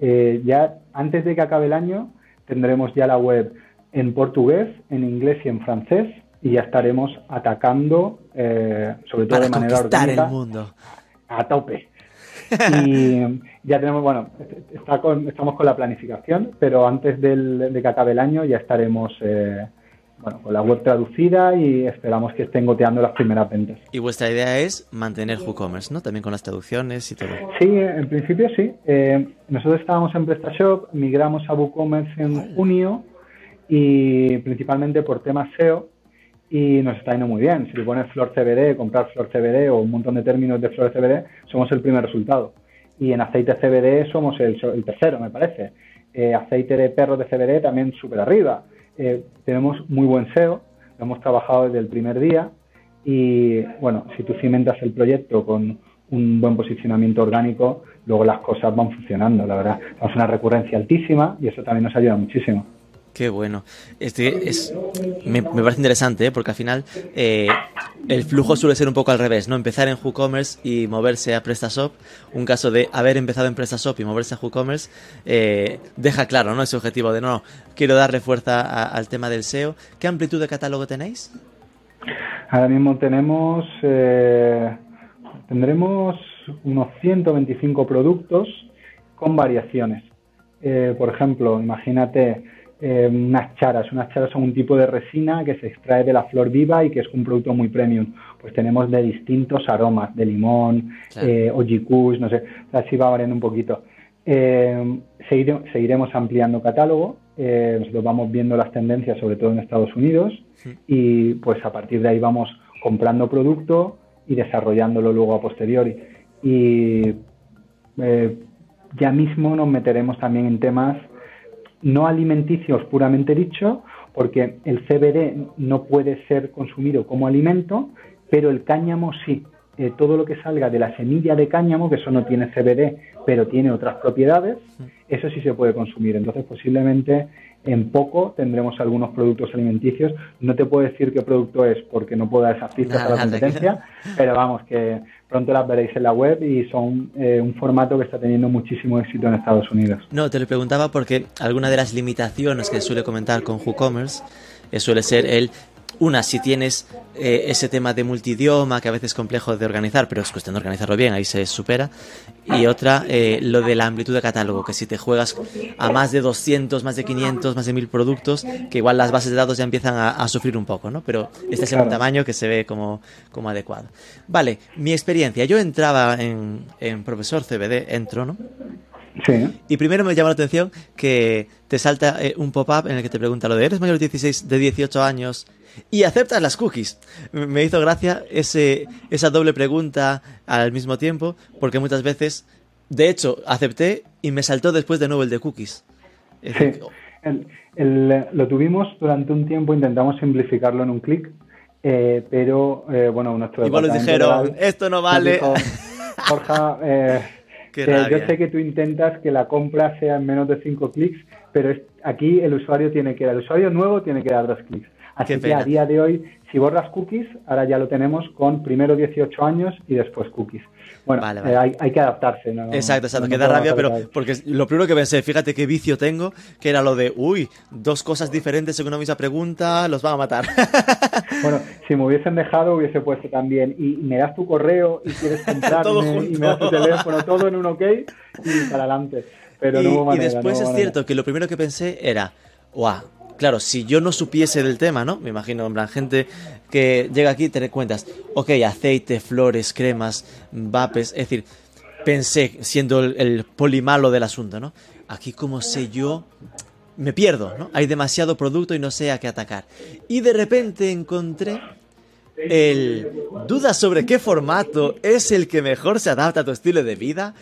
Eh, ya antes de que acabe el año tendremos ya la web en portugués, en inglés y en francés y ya estaremos atacando, eh, sobre todo de manera orgánica, el mundo. a tope. Y ya tenemos, bueno, estamos con la planificación, pero antes de que acabe el año ya estaremos bueno, con la web traducida y esperamos que estén goteando las primeras ventas. Y vuestra idea es mantener WooCommerce, ¿no? También con las traducciones y todo. Sí, en principio sí. Eh, nosotros estábamos en PrestaShop, migramos a WooCommerce en junio y principalmente por temas SEO y nos está yendo muy bien. Si le pones Flor CBD, comprar Flor CBD o un montón de términos de Flor CBD, somos el primer resultado. Y en aceite CBD somos el, tercero, me parece. Eh, aceite de perro de CBD también súper arriba. Eh, tenemos muy buen SEO, lo hemos trabajado desde el primer día y bueno, si tú cimentas el proyecto con un buen posicionamiento orgánico, luego las cosas van funcionando, la verdad. Tenemos una recurrencia altísima y eso también nos ayuda muchísimo. Qué bueno. Este es, me, parece interesante, ¿eh? porque al final eh, el flujo suele ser un poco al revés, ¿no? Empezar en WooCommerce y moverse a PrestaShop. Un caso de haber empezado en PrestaShop y moverse a WooCommerce eh, deja claro, ¿no? Ese objetivo de no, quiero darle fuerza al tema del SEO. ¿Qué amplitud de catálogo tenéis? Ahora mismo tenemos, tendremos unos 125 productos con variaciones. por ejemplo, imagínate eh, unas charas. Unas charas son un tipo de resina que se extrae de la flor viva y que es un producto muy premium. Pues tenemos de distintos aromas, de limón, eh, no sé, así va variando un poquito. Eh, seguiremos ampliando catálogo, eh, nosotros vamos viendo las tendencias, sobre todo en Estados Unidos, y pues a partir de ahí vamos comprando producto y desarrollándolo luego a posteriori. Y ya mismo nos meteremos también en temas no alimenticios puramente dicho, porque el CBD no puede ser consumido como alimento, pero el cáñamo sí. Eh, todo lo que salga de la semilla de cáñamo, que eso no tiene CBD, pero tiene otras propiedades, eso sí se puede consumir. Entonces, posiblemente en poco tendremos algunos productos alimenticios. No te puedo decir qué producto es porque no puedo dar esas pistas a la competencia, pero vamos, que pronto las veréis en la web y son eh, un formato que está teniendo muchísimo éxito en Estados Unidos. No, te lo preguntaba porque alguna de las limitaciones que suele comentar con WooCommerce eh, suele ser el una, si tienes eh, ese tema de multidioma, que a veces es complejo de organizar, pero es cuestión de organizarlo bien, ahí se supera. Y otra, eh, lo de la amplitud de catálogo, que si te juegas a más de 200, más de 500, más de 1000 productos, que igual las bases de datos ya empiezan a, sufrir un poco, ¿no? Pero este es un tamaño que se ve como, como adecuado. Vale, mi experiencia. Yo entraba en, en Profesor CBD, entro, ¿no? Sí. Y primero me llama la atención que te salta eh, un pop-up en el que te pregunta lo de ¿eres mayor de 16, de 18 años y aceptas las cookies. Me hizo gracia ese, esa doble pregunta al mismo tiempo, porque muchas veces, de hecho, acepté y me saltó después de nuevo el de cookies. sí. lo tuvimos durante un tiempo, intentamos simplificarlo en un clic, eh, pero eh, bueno, nuestro Igual nos dijeron, esto no vale. Jorge, eh, yo sé que tú intentas que la compra sea en menos de cinco clics, pero aquí el usuario tiene que, el usuario nuevo tiene que dar dos clics Así que a día de hoy, si borras cookies, ahora ya lo tenemos con primero 18 años y después cookies. Bueno, eh, hay, que adaptarse. ¿no? Exacto, exacto, que da rabia, pero porque lo primero que pensé, fíjate qué vicio tengo, que era lo de, uy, dos cosas diferentes en una misma pregunta, los van a matar. bueno, si me hubiesen dejado, hubiese puesto también, y me das tu correo y quieres comprarme y me das tu teléfono, todo en un ok y para adelante. Pero no hubo manera, y después es cierto que lo primero que pensé era, guau, claro, si yo no supiese del tema, ¿no? Me imagino, en plan, gente que llega aquí y te cuentas, ok, aceite, flores, cremas, vapes, es decir, pensé, siendo el, polimalo del asunto, ¿no? Aquí como sé yo, me pierdo, ¿no? Hay demasiado producto y no sé a qué atacar. Y de repente encontré el duda sobre qué formato es el que mejor se adapta a tu estilo de vida.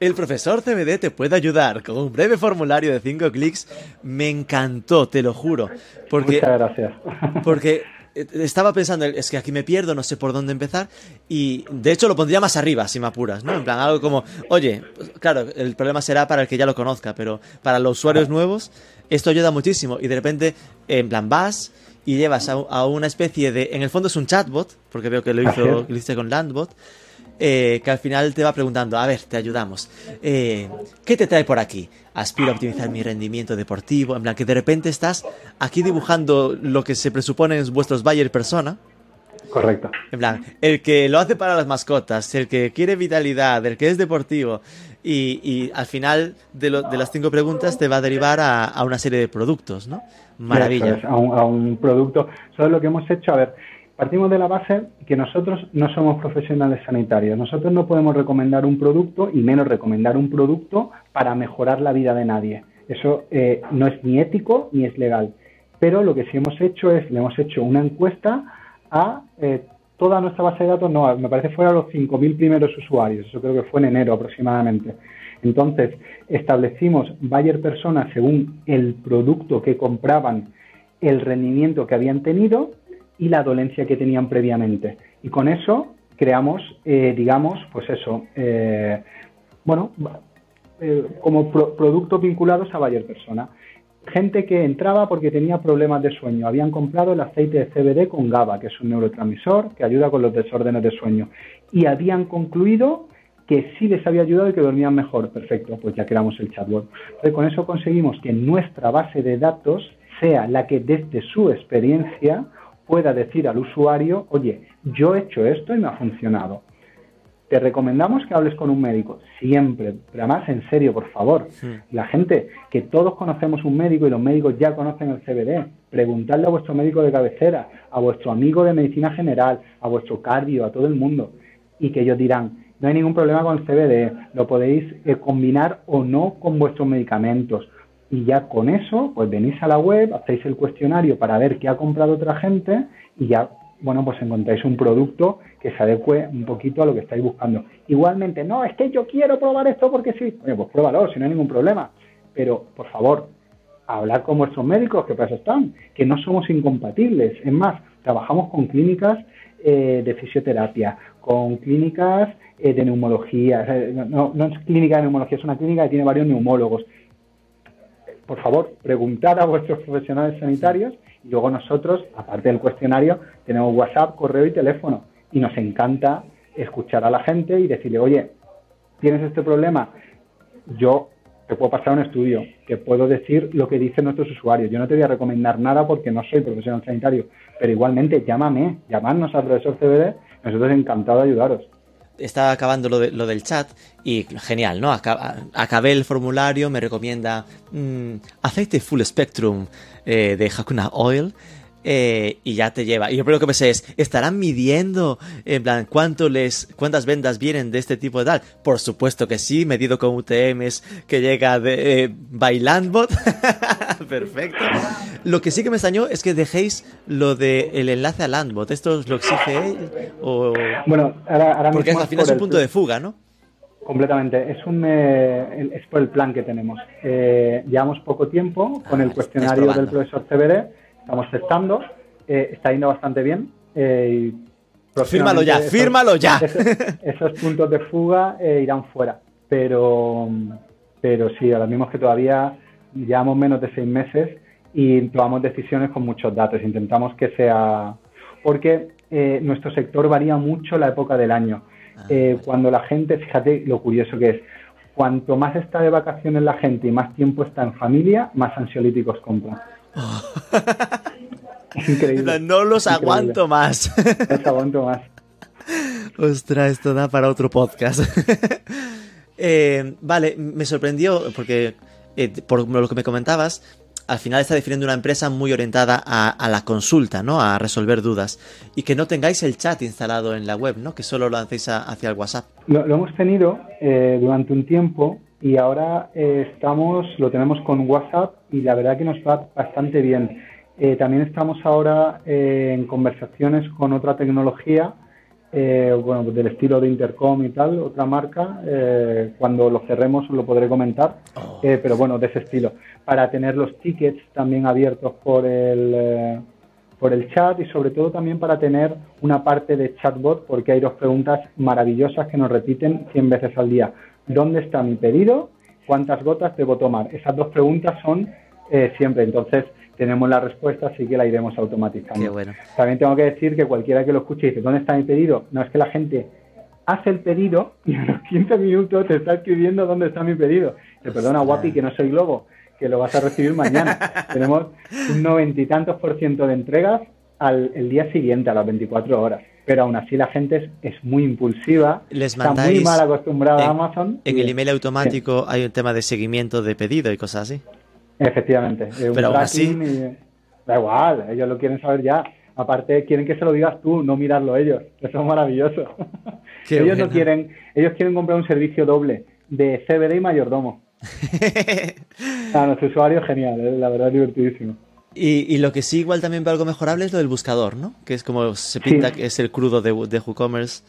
El profesor CBD te puede ayudar con un breve formulario de 5 clics. Me encantó, te lo juro. Porque, Muchas gracias. Porque eh, estaba pensando, es que aquí me pierdo, no sé por dónde empezar. Y de hecho lo pondría más arriba, si me apuras, ¿no? En plan, algo como, oye, claro, el problema será para el que ya lo conozca, pero para los usuarios nuevos, esto ayuda muchísimo. Y de repente, en plan, vas y llevas a, una especie de. En el fondo es un chatbot, porque veo que lo hizo, lo hiciste con Landbot eh, que al final te va preguntando, a ver, te ayudamos. Eh, ¿Qué te trae por aquí? Aspiro a optimizar mi rendimiento deportivo. En plan, que de repente estás aquí dibujando lo que se presupone en vuestros Bayer persona. Correcto. En plan, el que lo hace para las mascotas, el que quiere vitalidad, el que es deportivo. Y, al final de, las cinco preguntas te va a derivar a, una serie de productos, ¿no? Maravilla. a, un, a un producto. Eso es lo que hemos hecho. A ver, Partimos de la base que nosotros no somos profesionales sanitarios. Nosotros no podemos recomendar un producto y menos recomendar un producto para mejorar la vida de nadie. Eso eh, no es ni ético ni es legal. Pero lo que sí hemos hecho es, le hemos hecho una encuesta a eh, toda nuestra base de datos, no, me parece fuera los 5.000 primeros usuarios, eso creo que fue en enero aproximadamente. Entonces, establecimos Bayer personas según el producto que compraban, el rendimiento que habían tenido y la dolencia que tenían previamente. Y con eso creamos, eh, digamos, pues eso, eh, bueno, eh, como productos vinculados a Bayer Persona. Gente que entraba porque tenía problemas de sueño. Habían comprado el aceite de CBD con GABA, que es un neurotransmisor que ayuda con los desórdenes de sueño. Y habían concluido que sí les había ayudado y que dormían mejor. Perfecto, pues ya creamos el chatbot. Entonces, con eso conseguimos que nuestra base de datos sea la que desde su experiencia pueda decir al usuario, oye, yo he hecho esto y me ha funcionado. Te recomendamos que hables con un médico, siempre, pero además en serio, por favor. La gente, que todos conocemos un médico y los médicos ya conocen el CBD, preguntadle a vuestro médico de cabecera, a vuestro amigo de medicina general, a vuestro cardio, a todo el mundo, y que ellos dirán, no hay ningún problema con el CBD, lo podéis eh, combinar o no con vuestros medicamentos, y ya con eso, pues venís a la web, hacéis el cuestionario para ver qué ha comprado otra gente y ya, bueno, pues encontráis un producto que se adecue un poquito a lo que estáis buscando. Igualmente, no, es que yo quiero probar esto porque sí. Oye, pues pruébalo, si no hay ningún problema. Pero, por favor, hablar con vuestros médicos, que para eso están, que no somos incompatibles. Es más, trabajamos con clínicas eh, de fisioterapia, con clínicas eh, de neumología. no, no es clínica de neumología, es una clínica que tiene varios neumólogos por favor, preguntad a vuestros profesionales sanitarios y luego nosotros, aparte del cuestionario, tenemos WhatsApp, correo y teléfono. Y nos encanta escuchar a la gente y decirle, oye, tienes este problema, yo te puedo pasar un estudio, que puedo decir lo que dicen nuestros usuarios. Yo no te voy a recomendar nada porque no soy profesional sanitario, pero igualmente llámame, llamadnos al profesor CBD, nosotros encantados de ayudaros estaba acabando lo, lo, del chat y genial, ¿no? acabé el formulario, me recomienda mm, aceite full spectrum eh, de Hakuna Oil eh, y ya te lleva. Y yo creo que pensé es, ¿estarán midiendo en plan cuánto les, cuántas vendas vienen de este tipo de tal? Por supuesto que sí, medido con UTMs que llega de eh, Bailandbot. Perfecto. Lo que sí que me extrañó es que dejéis lo del el enlace a Landbot. ¿Esto os lo exige él? O... Bueno, ahora, ahora Porque al final es un punto de fuga, ¿no? Completamente. Es, un, eh, es por el plan que tenemos. llevamos poco tiempo con el ah, cuestionario del profesor CBD estamos testando, eh, está yendo bastante bien. Eh, fírmalo ya, fírmalo ya. Esos, puntos de fuga eh, irán fuera, pero, pero sí, ahora mismo es que todavía llevamos menos de seis meses y tomamos decisiones con muchos datos. Intentamos que sea... Porque eh, nuestro sector varía mucho la época del año. Ah, cuando la gente, fíjate lo curioso que es, cuanto más está de vacaciones la gente y más tiempo está en familia, más ansiolíticos compran. increíble. No los Increíble. aguanto más. No te aguanto más. Ostras, esto da para otro podcast. Eh, vale, me sorprendió porque eh, por lo que me comentabas, al final está definiendo una empresa muy orientada a, a la consulta, ¿no? A resolver dudas. Y que no tengáis el chat instalado en la web, ¿no? Que solo lo hacéis a- hacia el WhatsApp. Lo, lo hemos tenido eh, durante un tiempo y ahora eh, estamos, lo tenemos con WhatsApp y la verdad que nos va bastante bien. Eh, también estamos ahora eh, en conversaciones con otra tecnología, eh, bueno, del estilo de Intercom y tal, otra marca. cuando lo cerremos os lo podré comentar, Oh. pero bueno, de ese estilo. Para tener los tickets también abiertos por el, por el chat y sobre todo también para tener una parte de chatbot porque hay dos preguntas maravillosas que nos repiten 100 veces al día. ¿Dónde está mi pedido? ¿Cuántas gotas debo tomar? Esas dos preguntas son eh, siempre, entonces tenemos la respuesta, así que la iremos automatizando. Bueno. También tengo que decir que cualquiera que lo escuche y dice, ¿dónde está mi pedido? No es que la gente hace el pedido y a los 15 minutos te está escribiendo dónde está mi pedido. Te perdona, guapi, que no soy globo, que lo vas a recibir mañana. Tenemos un noventa y tantos por ciento de entregas al el día siguiente, a las 24 horas. Pero aún así la gente es, es muy impulsiva, Les está muy mal acostumbrada a Amazon. En y- el email automático hay un tema de seguimiento de pedido y cosas así. Efectivamente. un Pero aún tracking y- Da igual, ellos lo quieren saber ya. Aparte, quieren que se lo digas tú, no mirarlo ellos. Eso es maravilloso. Qué ellos no quieren, ellos quieren comprar un servicio doble de CBD y mayordomo. A nuestro usuario genial, eh, la verdad divertidísimo. Y, y lo que sí igual también veo algo mejorable es lo del buscador, ¿no? Que es como se pinta Sí. que es el crudo de, de WooCommerce.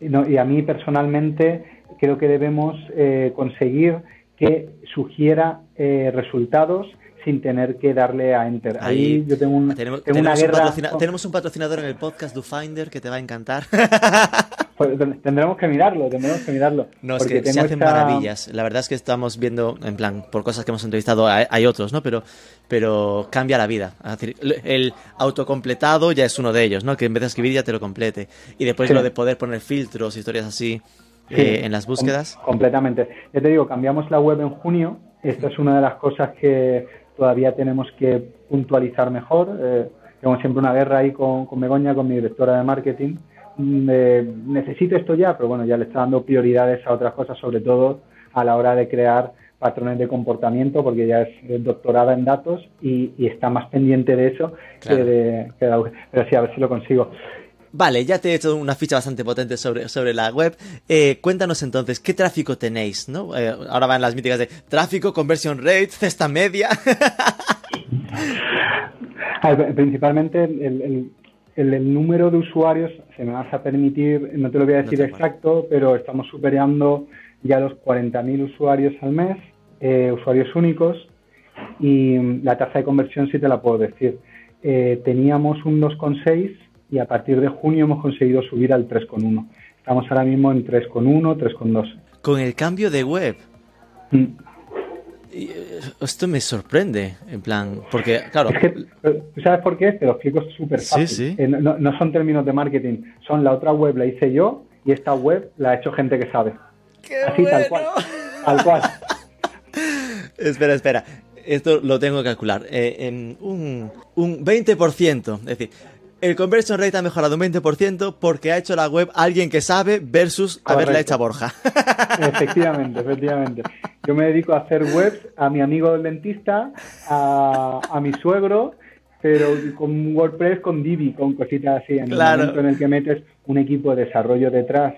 Y, no- y a mí personalmente creo que debemos eh, conseguir que sugiera eh, resultados sin tener que darle a enter. Ahí, Ahí yo tengo, un- tenemos, tengo una tenemos un guerra. patrocina- tenemos un patrocinador en el podcast DoFinder que te va a encantar. Pues, tendremos que mirarlo, tendremos que mirarlo. No, es que se hacen esta- maravillas. La verdad es que estamos viendo, en plan, por cosas que hemos entrevistado, hay, otros, ¿no? Pero, pero cambia la vida. Es decir, el autocompletado ya es uno de ellos, ¿no? Que en vez de escribir ya te lo complete. Y después Sí. lo de poder poner filtros, historias así Sí, eh, en las com- búsquedas. completamente. Ya te digo, cambiamos la web en junio. Esta es una de las cosas que todavía tenemos que puntualizar mejor. Eh, tengo siempre una guerra ahí con, con Begoña, con mi directora de marketing. Mm, eh, necesito esto ya, pero bueno, ya le está dando prioridades a otras cosas, sobre todo a la hora de crear patrones de comportamiento, porque ya es doctorada en datos y, y está más pendiente de eso Claro. que de, que de Pero sí, a ver si lo consigo. Vale, ya te he hecho una ficha bastante potente sobre, sobre la web. Eh, cuéntanos entonces, ¿qué tráfico tenéis? ¿no? Eh, ahora van las míticas de tráfico, conversion rate, cesta media. Principalmente el, el- el- el número de usuarios, se me vas a permitir, no te lo voy a decir exacto, pero estamos superando ya los 40.000 usuarios al mes, eh, usuarios únicos, y la tasa de conversión sí te la puedo decir. Eh, teníamos un 2,6 y a partir de junio hemos conseguido subir al 3,1. Estamos ahora mismo en 3,1, 3,2. Con el cambio de web. Mm. Eh, Esto me sorprende, en plan, porque, claro, Es que, eh, ¿tú sabes por qué? Te lo explico súper fácil. Sí, sí. Eh, no- no, son términos de marketing, son la otra web la hice yo y esta web la ha hecho gente que sabe. Así, tal cual. Tal cual. espera, espera, esto lo tengo que calcular. Eh, en un, un 20%, es decir, el conversion rate ha mejorado un 20% porque ha hecho la web alguien que sabe versus haberla Correcto. hecha Borja. Efectivamente, efectivamente. Yo me dedico a hacer webs a mi amigo el dentista, a, a mi suegro, pero con WordPress, con Divi, con cositas así. En Claro. el momento en el que metes un equipo de desarrollo detrás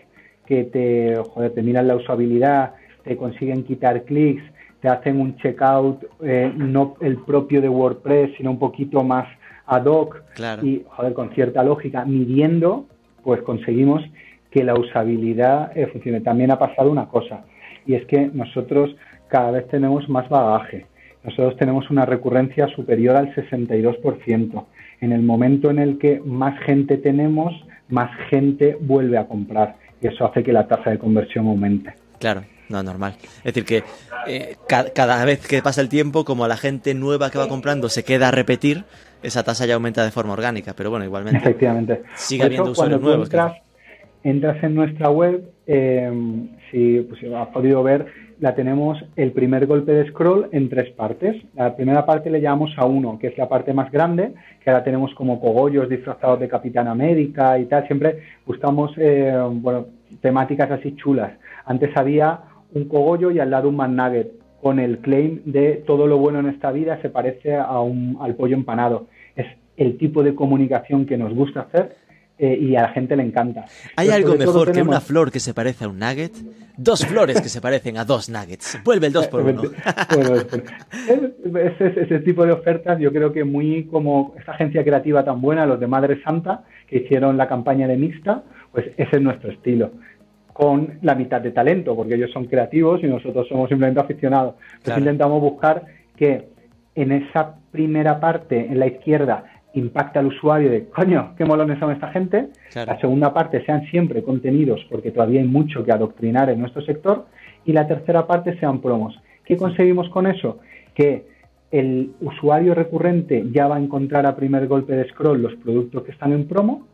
que te, joder, te miran la usabilidad, te consiguen quitar clics, te hacen un checkout eh, no el propio de WordPress, sino un poquito más ad hoc Claro. y, joder, con cierta lógica, midiendo, pues conseguimos que la usabilidad eh, funcione. También ha pasado una cosa, y es que nosotros cada vez tenemos más bagaje. Nosotros tenemos una recurrencia superior al 62%. En el momento en el que más gente tenemos, más gente vuelve a comprar. Y eso hace que la tasa de conversión aumente. Claro. No, normal. Es decir, que eh, cada vez que pasa el tiempo, como la gente nueva que va comprando se queda a repetir, esa tasa ya aumenta de forma orgánica. Pero bueno, igualmente. Efectivamente. Sigue habiendo usuarios nuevos. Entras, entras, en nuestra web, eh, si, pues, si has podido ver, la tenemos el primer golpe de scroll en tres partes. La primera parte le llamamos a uno, que es la parte más grande, que ahora tenemos como cogollos disfrazados de Capitán América y tal. Siempre buscamos eh, bueno, temáticas así chulas. Antes había un cogollo y al lado un McNugget con el claim de todo lo bueno en esta vida se parece a un, al pollo empanado. Es el tipo de comunicación que nos gusta hacer eh, y a la gente le encanta. ¿Hay algo mejor que una flor que se parece a un nugget? Dos flores que se parecen a dos nuggets. Vuelve el dos por uno. ese, ese, tipo de ofertas yo creo que muy como esta agencia creativa tan buena, los de Madre Santa, que hicieron la campaña de Mixta, pues ese es nuestro estilo con la mitad de talento, porque ellos son creativos y nosotros somos simplemente aficionados. Entonces intentamos buscar que en esa primera parte, en la izquierda, impacta al usuario de, coño, qué molones son esta gente. La segunda parte sean siempre contenidos, porque todavía hay mucho que adoctrinar en nuestro sector. Y la tercera parte sean promos. ¿Qué conseguimos con eso? Que el usuario recurrente ya va a encontrar a primer golpe de scroll los productos que están en promo.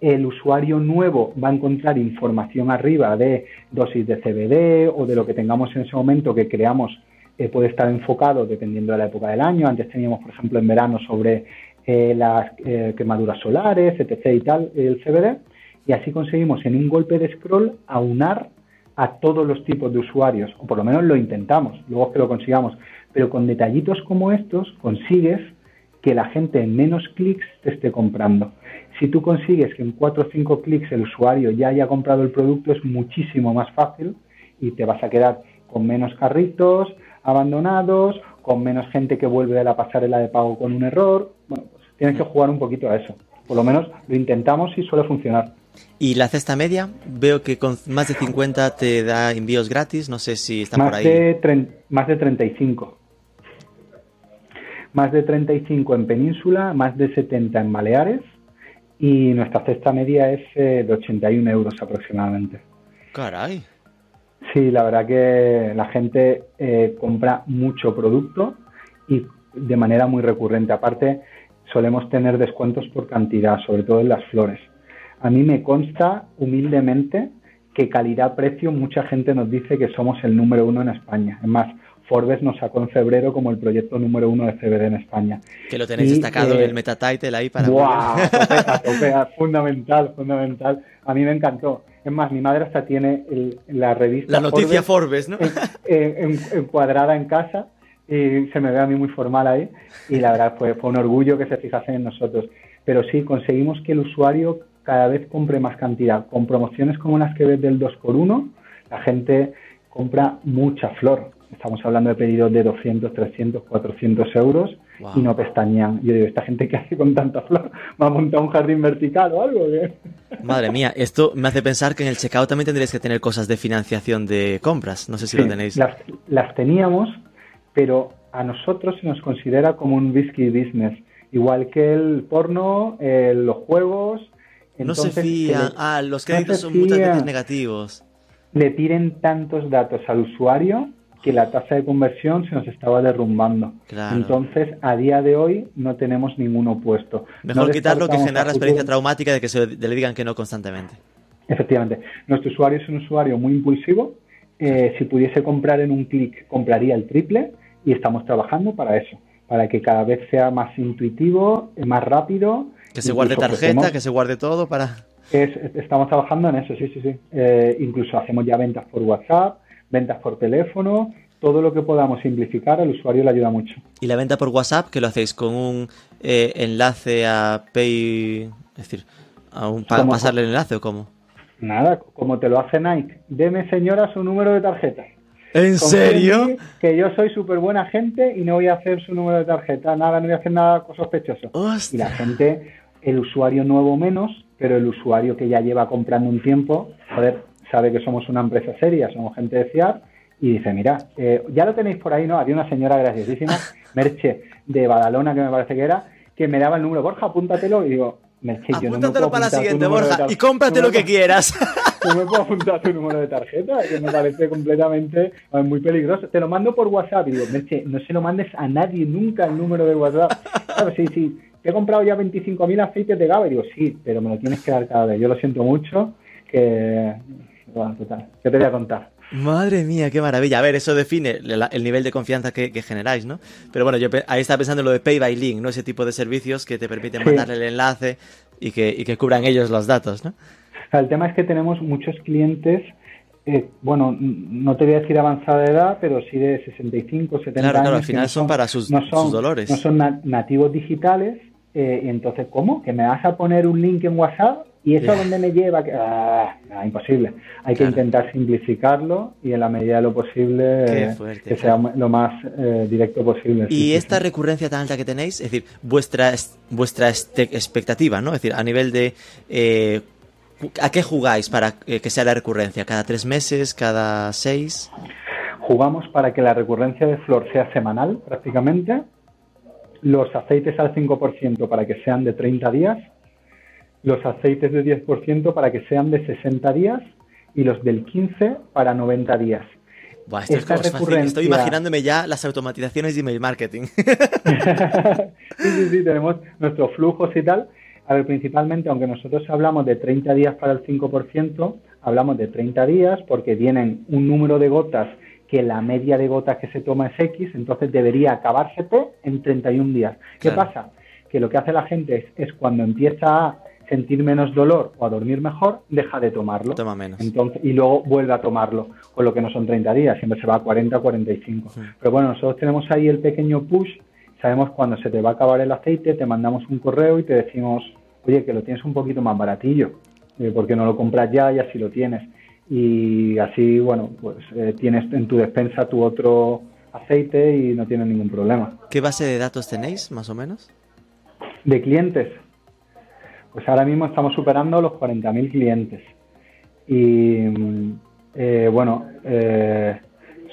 El usuario nuevo va a encontrar información arriba de dosis de CBD o de lo que tengamos en ese momento que creamos eh, puede estar enfocado dependiendo de la época del año. Antes teníamos, por ejemplo, en verano sobre eh, las eh, quemaduras solares, etc. y tal, el CBD, y así conseguimos en un golpe de scroll aunar a todos los tipos de usuarios, o por lo menos lo intentamos, luego es que lo consigamos, pero con detallitos como estos consigues que la gente en menos clics te esté comprando. Si tú consigues que en 4 o 5 clics el usuario ya haya comprado el producto, es muchísimo más fácil y te vas a quedar con menos carritos abandonados, con menos gente que vuelve a la pasarela de pago con un error. Bueno, tienes que jugar un poquito a eso. Por lo menos lo intentamos y suele funcionar. ¿Y la cesta media? Veo que con más de 50 te da envíos gratis, no sé si está por ahí. De más de 35. Más de 35 en Península, más de 70 en Baleares y nuestra cesta media es eh, de 81 euros aproximadamente. Caray. Sí, la verdad que la gente eh, compra mucho producto y de manera muy recurrente. Aparte, solemos tener descuentos por cantidad, sobre todo en las flores. A mí me consta humildemente que calidad-precio mucha gente nos dice que somos el número uno en España. Es más, Forbes nos sacó en febrero como el proyecto número uno de CBD en España. Que lo tenéis destacado en eh, el metatitle ahí para... ¡Guau! fundamental, fundamental. A mí me encantó. Es más, mi madre hasta tiene la revista... La noticia Forbes, ¿no? encuadrada en casa y se me ve a mí muy formal ahí y la verdad fue, fue un orgullo que se fijasen en nosotros. Pero sí, conseguimos que el usuario cada vez compre más cantidad. Con promociones como las que ves del 2x1, la gente compra mucha flor. Estamos hablando de pedidos de 200, 300, 400 euros y no pestañean. Yo digo, ¿esta gente qué hace con tanta flor? ¿Va a montar un jardín vertical o algo? Madre mía, esto me hace pensar que en el checkout también tendréis que tener cosas de financiación de compras. No sé si lo tenéis. Las, las teníamos, pero a nosotros se nos considera como un risky business, igual que el porno, los juegos. no se fían, ah, los créditos son muchas veces negativos. Le tiren tantos datos al usuario que la tasa de conversión se nos estaba derrumbando. Entonces, a día de hoy no tenemos ningún opuesto. Mejor quitarlo que generar la experiencia traumática de que se le digan que no constantemente. Efectivamente. Nuestro usuario es un usuario muy impulsivo. Eh, si pudiese comprar en un clic, compraría el triple y estamos trabajando para eso, para que cada vez sea más intuitivo, más rápido. Que se guarde tarjeta, que se guarde todo para... estamos trabajando en eso, sí, sí, sí. Eh, incluso hacemos ya ventas por WhatsApp, ventas por teléfono, todo lo que podamos simplificar al usuario le ayuda mucho. ¿Y la venta por WhatsApp, que lo hacéis con un eh, enlace a Pay, es decir, a un, para pasarle el enlace o cómo? Nada, como te lo hace Nike. Deme señora su número de tarjeta. ¿En serio? Que yo soy súper buena gente y no voy a hacer su número de tarjeta, nada, no voy a hacer nada sospechoso. Y la gente, el usuario nuevo menos, pero el usuario que ya lleva comprando un tiempo, joder, sabe que somos una empresa seria, somos gente de fiar, y dice, mira, eh, ya lo tenéis por ahí, ¿no? Había una señora graciosísima, Merche, de Badalona, que me parece que era, que me daba el número, Borja, apúntatelo, y digo, Merche, yo no para la siguiente, Borja, y cómprate lo que quieras. ¿Cómo me puedo apuntar tu número de tarjeta? Que me parece completamente muy peligroso. Te lo mando por WhatsApp y digo, no se lo mandes a nadie nunca el número de WhatsApp. Claro, sí, sí. He comprado ya 25.000 aceites de GABA y digo, sí, pero me lo tienes que dar cada vez. Yo lo siento mucho, que... Bueno, total, ¿qué te voy a contar? Madre mía, qué maravilla. A ver, eso define el nivel de confianza que, generáis, ¿no? Pero bueno, yo ahí estaba pensando en lo de Pay by Link, ¿no? Ese tipo de servicios que te permiten mandarle el enlace y que, y que cubran ellos los datos, ¿no? El tema es que tenemos muchos clientes, eh, bueno, no te voy a decir avanzada edad, pero sí de 65, 70 claro, años. Claro, al final son, para sus, dolores. No son nativos digitales. Eh, y entonces, ¿cómo? ¿Que me vas a poner un link en WhatsApp? ¿Y eso a dónde me lleva? Ah, imposible. Hay que intentar simplificarlo y en la medida de lo posible que sea lo más eh, directo posible. ¿Y esta recurrencia tan alta que tenéis? Es decir, vuestra, vuestra expectativa, ¿no? Es decir, a nivel de... Eh, ¿A qué jugáis para eh, que sea la recurrencia? ¿Cada tres meses? ¿Cada seis? Jugamos para que la recurrencia de flor sea semanal prácticamente. Los aceites al 5% para que sean de 30 días los aceites de 10% para que sean de 60 días y los del 15 para 90 días. Buah, esto es Estoy imaginándome ya las automatizaciones de email marketing. sí, sí, sí, tenemos nuestros flujos y tal. A ver, principalmente, aunque nosotros hablamos de 30 días para el 5%, hablamos de 30 días porque vienen un número de gotas que la media de gotas que se toma es X, entonces debería acabarse en 31 días. ¿Qué pasa? Que lo que hace la gente es, es cuando empieza a sentir menos dolor o a dormir mejor, deja de tomarlo. Toma menos. Entonces, y luego vuelve a tomarlo, con lo que no son 30 días, siempre se va a 40 o 45. Pero bueno, nosotros tenemos ahí el pequeño push, sabemos cuando se te va a acabar el aceite, te mandamos un correo y te decimos, oye, que lo tienes un poquito más baratillo, eh, porque no lo compras ya y así lo tienes. Y así, bueno, pues eh, tienes en tu despensa tu otro aceite y no tienes ningún problema. ¿Qué base de datos tenéis, más o menos? De clientes. Pues ahora mismo estamos superando los 40.000 clientes. Y eh, bueno, eh,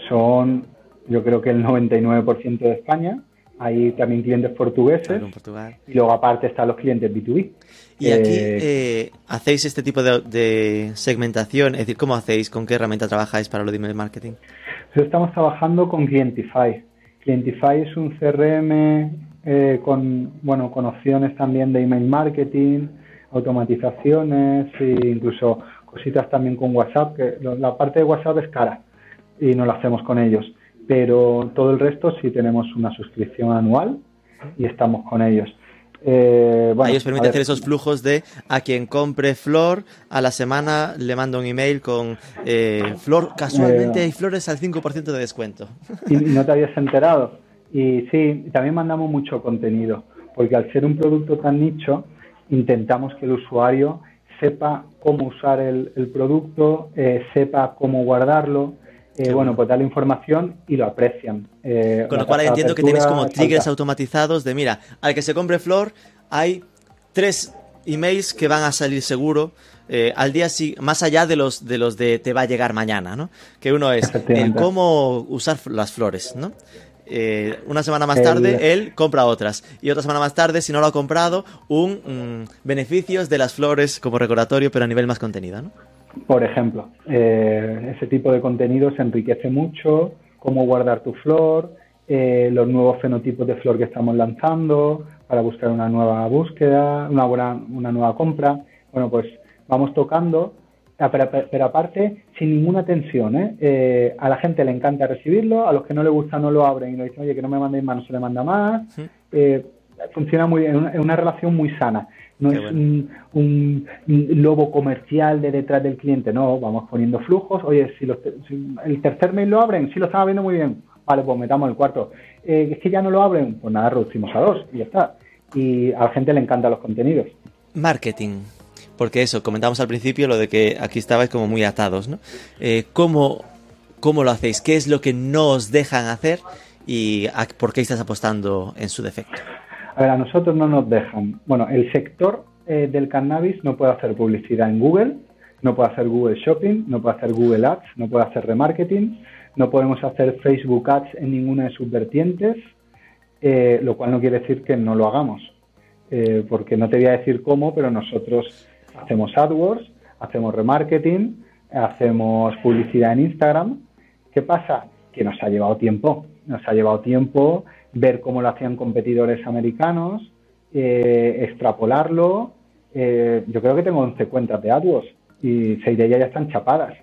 son yo creo que el 99% de España. Hay también clientes portugueses. Y luego aparte están los clientes B2B. ¿Y aquí eh, hacéis este tipo de, segmentación? Es decir, ¿cómo hacéis? ¿Con qué herramienta trabajáis para lo de email marketing? estamos trabajando con Clientify. Clientify es un CRM eh, con, bueno, con opciones también de email marketing, automatizaciones e incluso cositas también con WhatsApp, que la parte de WhatsApp es cara y no la hacemos con ellos, pero todo el resto sí tenemos una suscripción anual y estamos con ellos. Eh, Ahí os permite hacer esos flujos de a quien compre flor, a la semana le mando un email con eh, flor, casualmente hay flores al 5% de descuento. Y no te habías enterado. Y sí, también mandamos mucho contenido, porque al ser un producto tan nicho, intentamos que el usuario sepa cómo usar el, producto, eh, sepa cómo guardarlo, eh, bueno, pues darle información y lo aprecian. Eh, Con lo cual entiendo que tienes como triggers automatizados de, mira, al que se compre flor hay tres emails que van a salir seguro al día sí, más allá de los de los de te va a llegar mañana, ¿no? Que uno es el cómo usar las flores, ¿no? Eh, una semana más tarde él compra otras. Y otra semana más tarde, si no lo ha comprado, un mm, beneficios de las flores como recordatorio, pero a nivel más contenido, ¿no? Por ejemplo, eh, ese tipo de contenido se enriquece mucho, cómo guardar tu flor, eh, los nuevos fenotipos de flor que estamos lanzando para buscar una nueva búsqueda, una, buena, una nueva compra. Bueno, pues vamos tocando Ah, pero, aparte, sin ninguna tensión, ¿eh? ¿eh? A la gente le encanta recibirlo, a los que no le gusta no lo abren y le dicen, oye, que no me mandéis más, no se le manda más. Eh, funciona muy bien, es una, relación muy sana. No es un, lobo comercial de detrás del cliente, no, vamos poniendo flujos. Oye, si, el tercer mail lo abren, si lo estaba viendo muy bien, vale, pues metamos el cuarto. Eh, es que ya no lo abren, pues nada, reducimos a dos y ya está. Y a la gente le encantan los contenidos. Marketing porque eso, comentamos al principio lo de que aquí estabais como muy atados, ¿no? Eh, ¿cómo, lo hacéis? ¿Qué es lo que no os dejan hacer y por qué estás apostando en su defecto? A ver, a nosotros no nos dejan. Bueno, el sector eh, del cannabis no puede hacer publicidad en Google, no puede hacer Google Shopping, no puede hacer Google Ads, no puede hacer remarketing, no podemos hacer Facebook Ads en ninguna de sus vertientes, eh, lo cual no quiere decir que no lo hagamos. porque no te voy a decir cómo, pero nosotros hacemos AdWords, hacemos remarketing, hacemos publicidad en Instagram. ¿Qué pasa? Que nos ha llevado tiempo. Nos ha llevado tiempo ver cómo lo hacían competidores americanos, eh, extrapolarlo. Eh, yo creo que tengo 11 cuentas de AdWords y 6 de ellas ya están chapadas.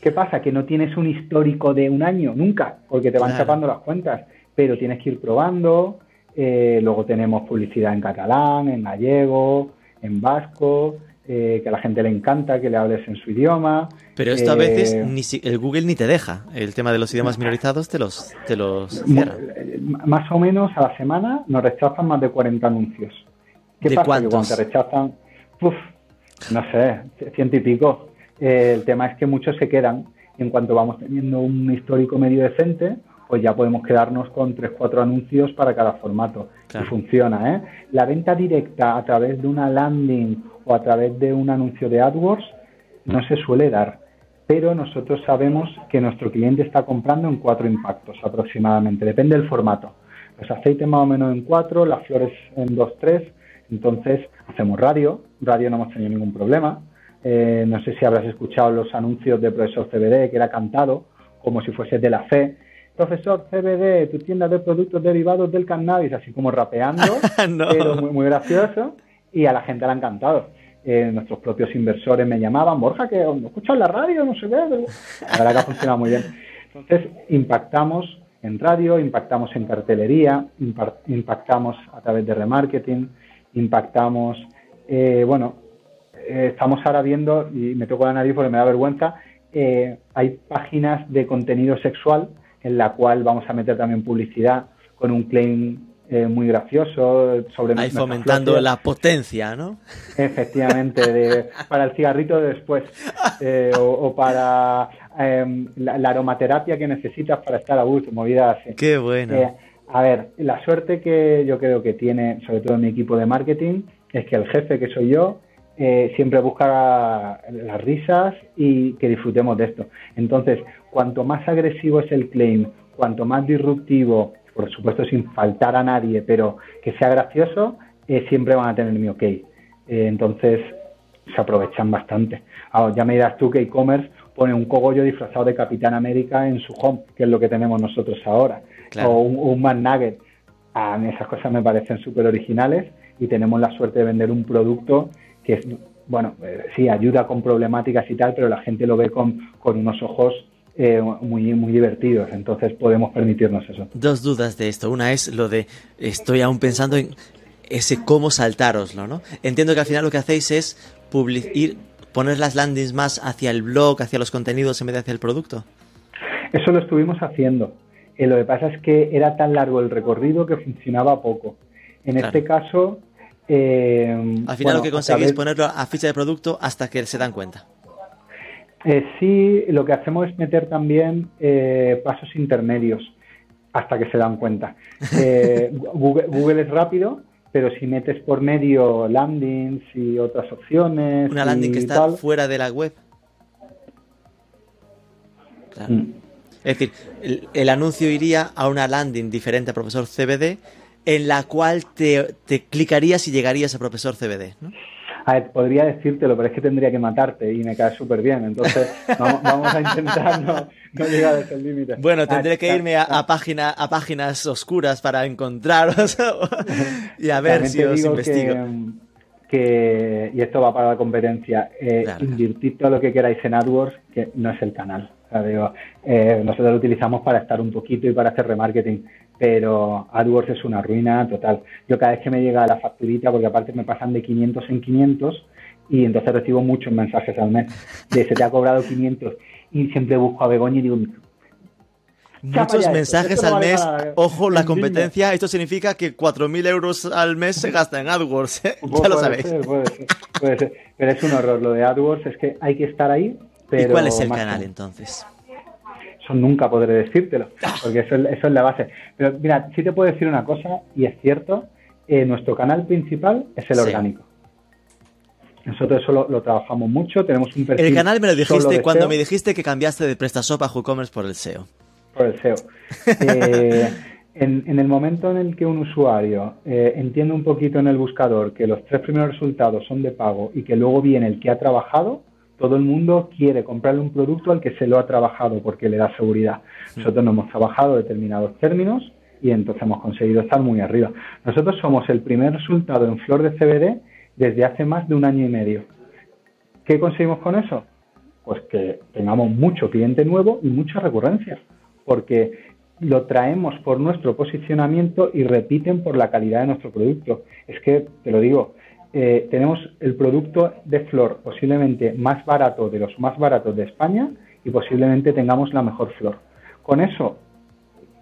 ¿Qué pasa? Que no tienes un histórico de un año, nunca, porque te van chapando las cuentas, pero tienes que ir probando. Eh, luego tenemos publicidad en catalán, en gallego, en vasco, eh, que a la gente le encanta que le hables en su idioma. Pero esto a veces eh, ni el Google ni te deja. El tema de los idiomas minorizados te los, te los Más o menos a la semana nos rechazan más de 40 anuncios. ¿Qué pasa? Cuántos? Que cuando te rechazan, no sé, ciento y pico. Eh, el tema es que muchos se quedan. En cuanto vamos teniendo un histórico medio decente, pues ya podemos quedarnos con 3-4 anuncios para cada formato. Y funciona, ¿eh? La venta directa a través de una landing o a través de un anuncio de AdWords no se suele dar, pero nosotros sabemos que nuestro cliente está comprando en cuatro impactos aproximadamente, depende del formato. Los aceites más o menos en cuatro, las flores en dos, tres, entonces hacemos radio, radio no hemos tenido ningún problema. Eh, no sé si habrás escuchado los anuncios de profesor CBD, que era cantado como si fuese de la fe. Profesor CBD, tu tienda de productos derivados del cannabis, así como rapeando, pero muy, muy gracioso y a la gente le ha encantado. Eh, nuestros propios inversores me llamaban, Borja, que escuchas la radio, no sé qué. La verdad que ha funcionado muy bien. Entonces, impactamos en radio, impactamos en cartelería, impactamos a través de remarketing, impactamos, eh, bueno, eh, estamos ahora viendo, y me toco la nariz porque me da vergüenza, hay páginas de contenido sexual en la cual vamos a meter también publicidad con un claim eh, muy gracioso sobre Ahí fomentando la potencia, ¿no? Efectivamente, para el cigarrito de después eh, o, para em, la, aromaterapia que necesitas para estar a gusto, movidas así. Qué bueno. Eh, a ver, la suerte que yo creo que tiene, sobre todo mi equipo de marketing, es que el jefe que soy yo siempre busca las risas y que disfrutemos de esto. Entonces, cuanto más agresivo es el claim, cuanto más disruptivo por supuesto sin faltar a nadie, pero que sea gracioso, eh, siempre van a tener mi ok. Eh, entonces se aprovechan bastante. Ahora, ya me dirás tú que e-commerce pone un cogollo disfrazado de Capitán América en su home, que es lo que tenemos nosotros ahora, o un, un Man Nugget. A mí esas cosas me parecen súper originales y tenemos la suerte de vender un producto que es, bueno, eh, sí, ayuda con problemáticas y tal, pero la gente lo ve con, con unos ojos eh, muy, muy divertidos, entonces podemos permitirnos eso. Dos dudas de esto. Una es lo de, estoy aún pensando en ese cómo saltaroslo, ¿no? Entiendo que al final lo que hacéis es ir, poner las landings más hacia el blog, hacia los contenidos en vez de hacia el producto. Eso lo estuvimos haciendo. Eh, lo que pasa es que era tan largo el recorrido que funcionaba poco. En este caso... Eh, al final lo que conseguís es ponerlo a ficha de producto hasta que se dan cuenta. Eh, sí, lo que hacemos es meter también eh, pasos intermedios hasta que se dan cuenta. Eh, Google, es rápido, pero si metes por medio landings y otras opciones. Una landing que está fuera de la web. Mm. Es decir, el, anuncio iría a una landing diferente a profesor CBD en la cual te, te clicarías y llegarías a profesor CBD. ¿no? A ver, podría decírtelo, pero es que tendría que matarte y me cae súper bien. Entonces, vamos, a intentar no, llegar a ese límite. Bueno, tendré que irme a, página, a páginas oscuras para encontraros y a ver si os investigo. Que, y esto va para la competencia, eh, todo lo que queráis en AdWords, que no es el canal. Eh, nosotros lo utilizamos para estar un poquito y para hacer remarketing, pero AdWords es una ruina total. Yo cada vez que me llega la facturita, porque aparte me pasan de 500 en 500, y entonces recibo muchos mensajes al mes de se te ha cobrado 500 y siempre busco a Begoña y digo Muchos mensajes al mes. Ojo, la competencia. Esto significa que 4.000 euros al mes se gasta en AdWords. ¿eh? Ya lo sabéis. puede ser, Pero es un horror. Lo de AdWords es que hay que estar ahí ¿Y cuál es el canal entonces? Eso nunca podré decírtelo, porque eso, es la base. Pero mira, sí te puedo decir una cosa, y es cierto, eh, nuestro canal principal es el orgánico. Nosotros eso lo, trabajamos mucho, tenemos un perfil. El canal me lo dijiste cuando me dijiste que cambiaste de PrestaShop a WooCommerce por el SEO. Por el SEO. Eh, En, el momento en el que un usuario eh, entiende un poquito en el buscador que los tres primeros resultados son de pago y que luego viene el que ha trabajado, todo el mundo quiere comprarle un producto al que se lo ha trabajado porque le da seguridad. Nosotros no hemos trabajado determinados términos y entonces hemos conseguido estar muy arriba. Nosotros somos el primer resultado en flor de CBD desde hace más de un año y medio. ¿Qué conseguimos con eso? Pues que tengamos mucho cliente nuevo y mucha recurrencia, porque lo traemos por nuestro posicionamiento y repiten por la calidad de nuestro producto. Es que, te lo digo, eh, tenemos el producto de flor posiblemente más barato de los más baratos de España y posiblemente tengamos la mejor flor. Con eso,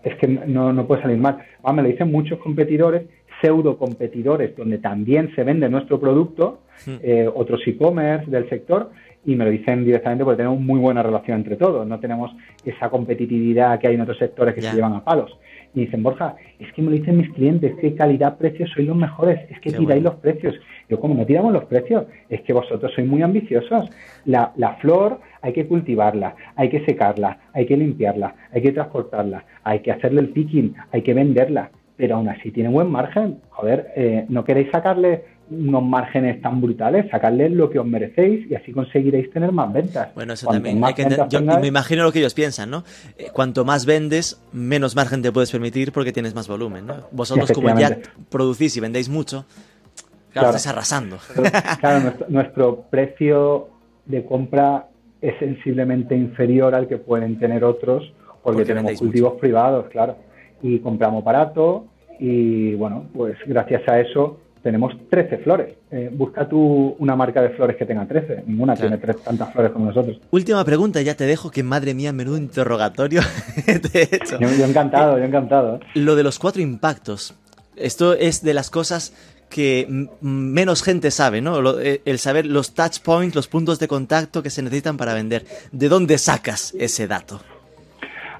es que no, no puede salir mal. Ah, me lo dicen muchos competidores, pseudo competidores, donde también se vende nuestro producto, eh, otros e-commerce del sector, y me lo dicen directamente porque tenemos muy buena relación entre todos, no tenemos esa competitividad que hay en otros sectores que se llevan a palos. Y dicen, Borja, es que me lo dicen mis clientes, que calidad-precio sois los mejores, es que tiráis los precios. Yo, como no tiramos los precios? Es que vosotros sois muy ambiciosos. La, la flor hay que cultivarla, hay que secarla, hay que limpiarla, hay que transportarla, hay que hacerle el picking, hay que venderla, pero aún así tiene buen margen. Joder, eh, ¿no queréis sacarle unos márgenes tan brutales, sacarles lo que os merecéis y así conseguiréis tener más ventas. Bueno, eso también. Hay que yo me imagino lo que ellos piensan, ¿no? Eh, cuanto más vendes, menos margen te puedes permitir porque tienes más volumen, ¿no? Vosotros como ya producís y vendéis mucho, claro, estás arrasando. claro, nuestro, precio de compra es sensiblemente inferior al que pueden tener otros porque, tenemos cultivos privados, claro. Y compramos barato y bueno, pues gracias a eso tenemos 13 flores. Eh, busca tú una marca de flores que tenga 13. Ninguna tiene tres, tantas flores como nosotros. Última pregunta, ya te dejo, que madre mía, menudo interrogatorio de hecho. Yo, encantado, yo encantado. Lo de los cuatro impactos. Esto es de las cosas que menos gente sabe, ¿no? Eh, el saber los touch points, los puntos de contacto que se necesitan para vender. ¿De dónde sacas ese dato?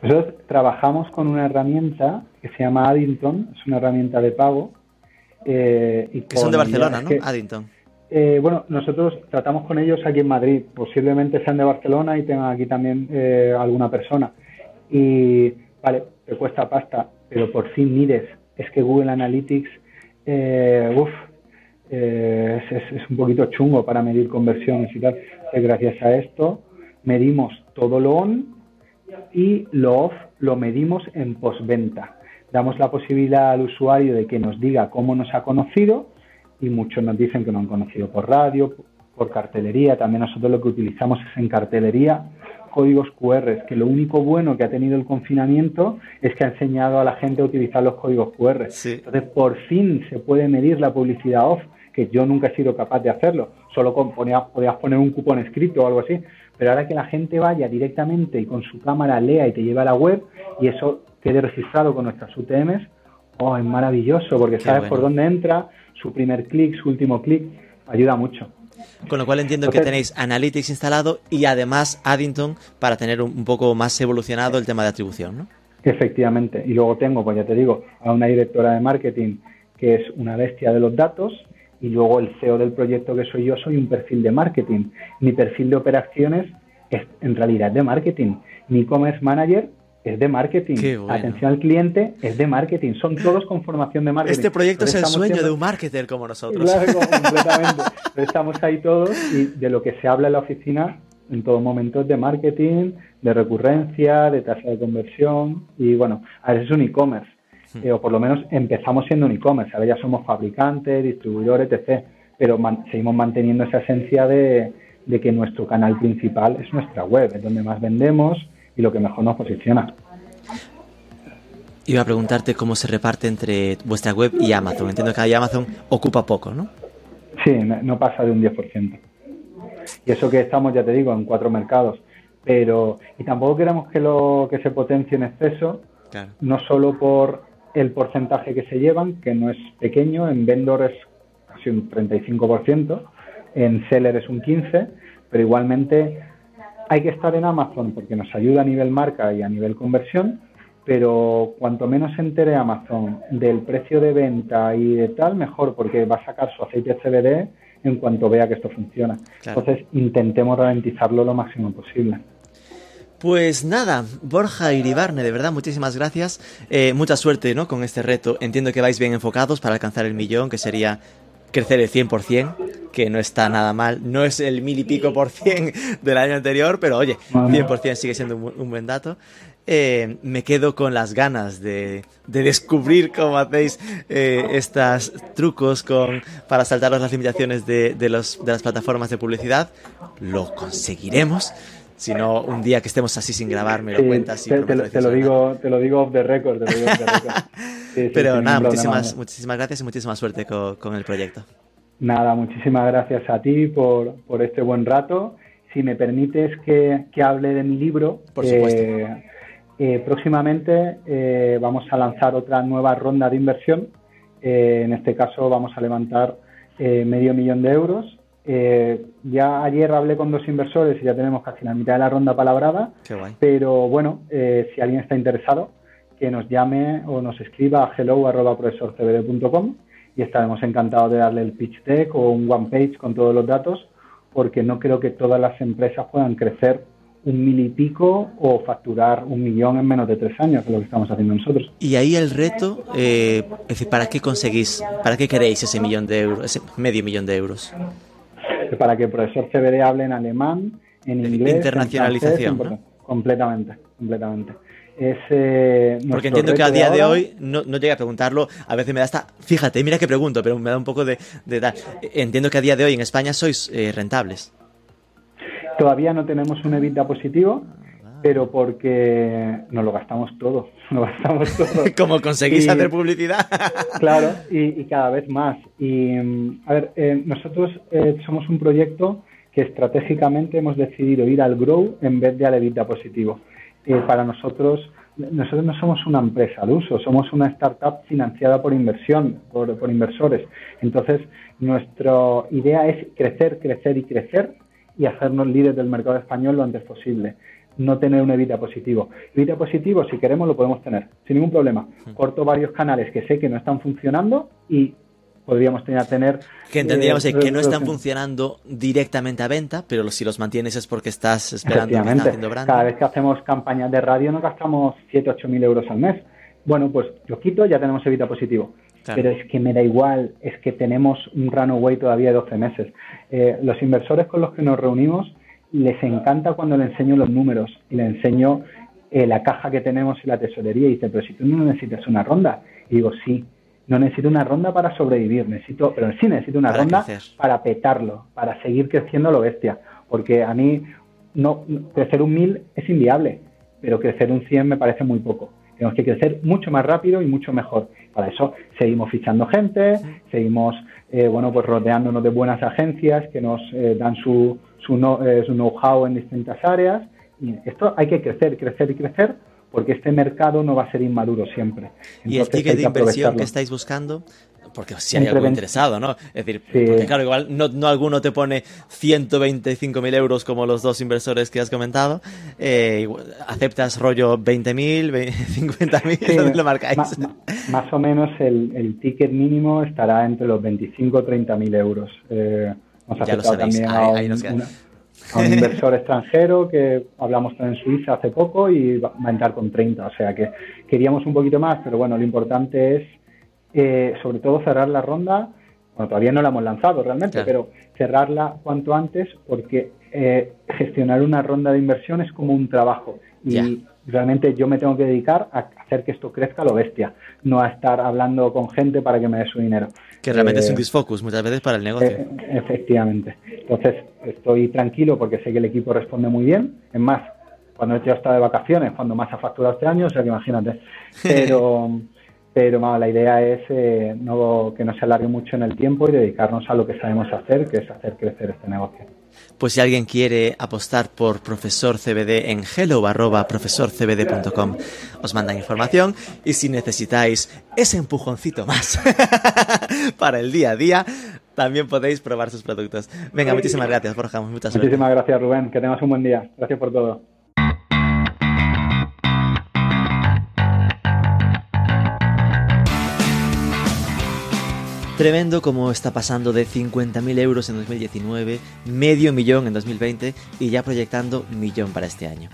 Nosotros trabajamos con una herramienta que se llama Addington, es una herramienta de pago eh, que son de Barcelona, ¿no? Addington. Eh, bueno, nosotros tratamos con ellos aquí en Madrid. Posiblemente sean de Barcelona y tengan aquí también eh, alguna persona. Y, vale, te cuesta pasta, pero por fin mides. Es que Google Analytics, uff, es, es, un poquito chungo para medir conversiones y tal. gracias a esto medimos todo lo on y lo off lo medimos en postventa damos la posibilidad al usuario de que nos diga cómo nos ha conocido y muchos nos dicen que nos han conocido por radio, por cartelería. También nosotros lo que utilizamos es en cartelería códigos QR, que lo único bueno que ha tenido el confinamiento es que ha enseñado a la gente a utilizar los códigos QR. Entonces, por fin se puede medir la publicidad off, que yo nunca he sido capaz de hacerlo. Solo con, podías poner un cupón escrito o algo así. Pero ahora que la gente vaya directamente y con su cámara lea y te lleva a la web, y eso quede registrado con nuestras UTMs, oh, es maravilloso porque sabes por dónde entra, su primer clic, su último clic, ayuda mucho. Con lo cual entiendo que tenéis Analytics instalado y además Addington para tener un poco más evolucionado el tema de atribución, ¿no? Efectivamente. Y luego tengo, pues ya te digo, a una directora de marketing que es una bestia de los datos y luego el CEO del proyecto que soy yo soy un perfil de marketing. Mi perfil de operaciones es en realidad de marketing. Mi e-commerce manager es de marketing. Atención al cliente es de marketing. Son todos con formación de marketing. Este proyecto es el sueño de un marketer como nosotros. Claro, completamente. estamos ahí todos y de lo que se habla en la oficina en todo momento es de marketing, de recurrencia, de tasa de conversión y bueno, a veces es un e-commerce. Hmm. Eh, o por lo menos empezamos siendo un e-commerce. Ahora ya somos fabricantes, distribuidores, etc. Pero seguimos manteniendo esa esencia de, de que nuestro canal principal es nuestra web, es donde más vendemos y lo que mejor nos posiciona. Iba a preguntarte cómo se reparte entre vuestra web y Amazon. Entiendo que Amazon ocupa poco, ¿no? Sí, no pasa de un 10%. Y eso que estamos, ya te digo, en cuatro mercados. Pero, y tampoco queremos que lo que se potencie en exceso, no solo por el porcentaje que se llevan, que no es pequeño, en vendor es casi un 35%, en seller es un 15%, pero igualmente hay que estar en Amazon porque nos ayuda a nivel marca y a nivel conversión, pero cuanto menos se entere Amazon del precio de venta y de tal, mejor, porque va a sacar su aceite CBD en cuanto vea que esto funciona. Entonces, intentemos ralentizarlo lo máximo posible. Pues nada, Borja Iribarne, de verdad, muchísimas gracias. Eh, mucha suerte ¿no? con este reto. Entiendo que vais bien enfocados para alcanzar el millón, que sería crecer el 100%, que no está nada mal. No es el mil y pico por cien del año anterior, pero oye, 100% sigue siendo un, buen dato. Eh, me quedo con las ganas de, descubrir cómo hacéis eh, estos trucos con, para saltaros las limitaciones de, de, los, de las plataformas de publicidad. Lo conseguiremos. Si no, un día que estemos así sin grabar, me lo cuentas. Y te, te, lo, digo, te lo digo off the record. Pero nada, muchísimas, muchísimas gracias y muchísima suerte con, el proyecto. Nada, muchísimas gracias a ti por, por este buen rato. Si me permites que, que hable de mi libro. Por supuesto. Eh, eh, próximamente eh, vamos a lanzar otra nueva ronda de inversión. en este caso vamos a levantar medio millón de euros eh, ya ayer hablé con dos inversores y ya tenemos casi la mitad de la ronda palabrada. Pero bueno, eh, si alguien está interesado, que nos llame o nos escriba a hello.profesorcbd.com y estaremos encantados de darle el pitch deck o un one page con todos los datos, porque no creo que todas las empresas puedan crecer un mil y pico o facturar un millón en menos de tres años, que es lo que estamos haciendo nosotros. Y ahí el reto, eh, es decir, ¿para qué conseguís, para qué queréis ese millón de euros, ese medio millón de euros? Para que el profesor CBD hable en alemán, en inglés. Internacionalización. Completamente, completamente. Eh, Porque entiendo que a día de, hoy, no, no llegué a preguntarlo, a veces me da hasta, fíjate, mira que pregunto, pero me da un poco de, de Entiendo que a día de hoy en España sois eh, rentables. Todavía no tenemos un EBITDA positivo, pero porque nos lo gastamos todo, nos gastamos todo. ¿Cómo conseguís hacer publicidad? claro, y, cada vez más. Y, a ver, eh, nosotros eh, somos un proyecto que estratégicamente hemos decidido ir al grow en vez de al EBITDA positivo. Eh, para nosotros, nosotros no somos una empresa al uso, somos una startup financiada por inversión, por, por inversores. Entonces, nuestra idea es crecer, crecer y crecer y hacernos líderes del mercado español lo antes posible no tener un evita positivo. Evita positivo, si queremos, lo podemos tener, sin ningún problema. Corto varios canales que sé que no están funcionando y podríamos tener, tener que entenderíamos que no están funcionando directamente a venta, pero si los mantienes es porque estás esperando que haciendo branding. Cada vez que hacemos campañas de radio nos gastamos 7, 8 mil euros al mes. Bueno, pues lo quito, ya tenemos evita positivo. Pero es que me da igual, es que tenemos un runaway todavía de 12 meses. Eh, los inversores con los que nos reunimos les encanta cuando le enseño los números y le enseño eh, la caja que tenemos en la tesorería y dice, pero si tú no necesitas una ronda. Y digo, sí, no necesito una ronda para sobrevivir, necesito, pero sí necesito una ronda para petarlo, para seguir creciendo lo bestia. Porque a mí no crecer un mil es inviable, pero crecer un 100 me parece muy poco. Tenemos que crecer mucho más rápido y mucho mejor. Para eso seguimos fichando gente, seguimos eh, bueno pues rodeándonos de buenas agencias que nos eh, dan su, su, eh, know-how en distintas áreas. Y esto hay que crecer, crecer y crecer porque este mercado no va a ser inmaduro siempre. ¿Y el ticket de inversión que estáis buscando? Porque si hay algo interesado, ¿no? Es decir, porque claro, igual no, no alguno te pone 125.000 euros como los dos inversores que has comentado. Eh, ¿Aceptas rollo 20.000, 50.000? Sí, ¿Dónde lo marcáis? Más, o menos el, el, ticket mínimo estará entre los 25 o 30.000 euros. Eh, ya lo sabéis, también ahí, a, un, inversor extranjero que hablamos en Suiza hace poco y va a entrar con 30. O sea que queríamos un poquito más, pero bueno, lo importante es eh, sobre todo cerrar la ronda. Bueno, todavía no la hemos lanzado realmente, pero cerrarla cuanto antes porque eh, gestionar una ronda de inversión es como un trabajo. Y realmente yo me tengo que dedicar a hacer que esto crezca a lo bestia, no a estar hablando con gente para que me dé su dinero. Que realmente es un eh, disfocus muchas veces para el negocio. Eh, efectivamente. Entonces estoy tranquilo porque sé que el equipo responde muy bien. Es más, cuando yo estado de vacaciones, cuando más ha facturado este año, o sea que imagínate. Pero, pero la idea es eh, no, que no se alargue mucho en el tiempo y dedicarnos a lo que sabemos hacer, que es hacer crecer este negocio. Pues si alguien quiere apostar por Profesor CBD en hello.profesorcbd.com os mandan información y si necesitáis ese empujoncito más para el día a día, también podéis probar sus productos. Venga, muchísimas gracias, Borja. Muchas Muchísimas gracias, Rubén. Que tengas un buen día. Gracias por todo. Tremendo como está pasando de 50.000 euros en 2019, medio millón en 2020 y ya proyectando millón para este año.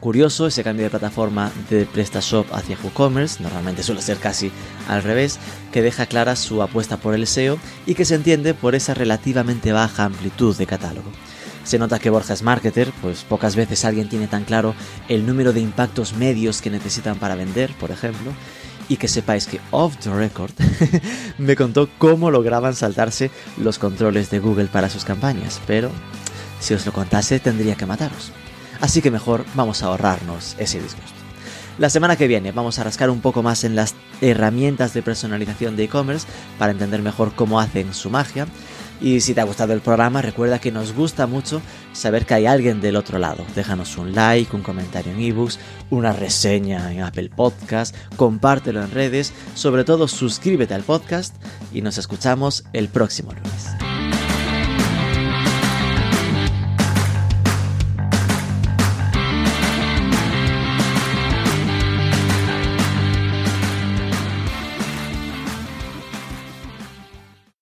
Curioso ese cambio de plataforma de PrestaShop hacia WooCommerce, normalmente suele ser casi al revés, que deja clara su apuesta por el SEO y que se entiende por esa relativamente baja amplitud de catálogo. Se nota que Borja es marketer, pues pocas veces alguien tiene tan claro el número de impactos medios que necesitan para vender, por ejemplo, y que sepáis que off the record me contó cómo lograban saltarse los controles de Google para sus campañas, pero si os lo contase tendría que mataros. Así que mejor vamos a ahorrarnos ese disgusto. La semana que viene vamos a rascar un poco más en las herramientas de personalización de e-commerce para entender mejor cómo hacen su magia y si te ha gustado el programa, recuerda que nos gusta mucho saber que hay alguien del otro lado. Déjanos un like, un comentario en ebooks, una reseña en Apple Podcast, compártelo en redes, sobre todo suscríbete al podcast y nos escuchamos el próximo lunes.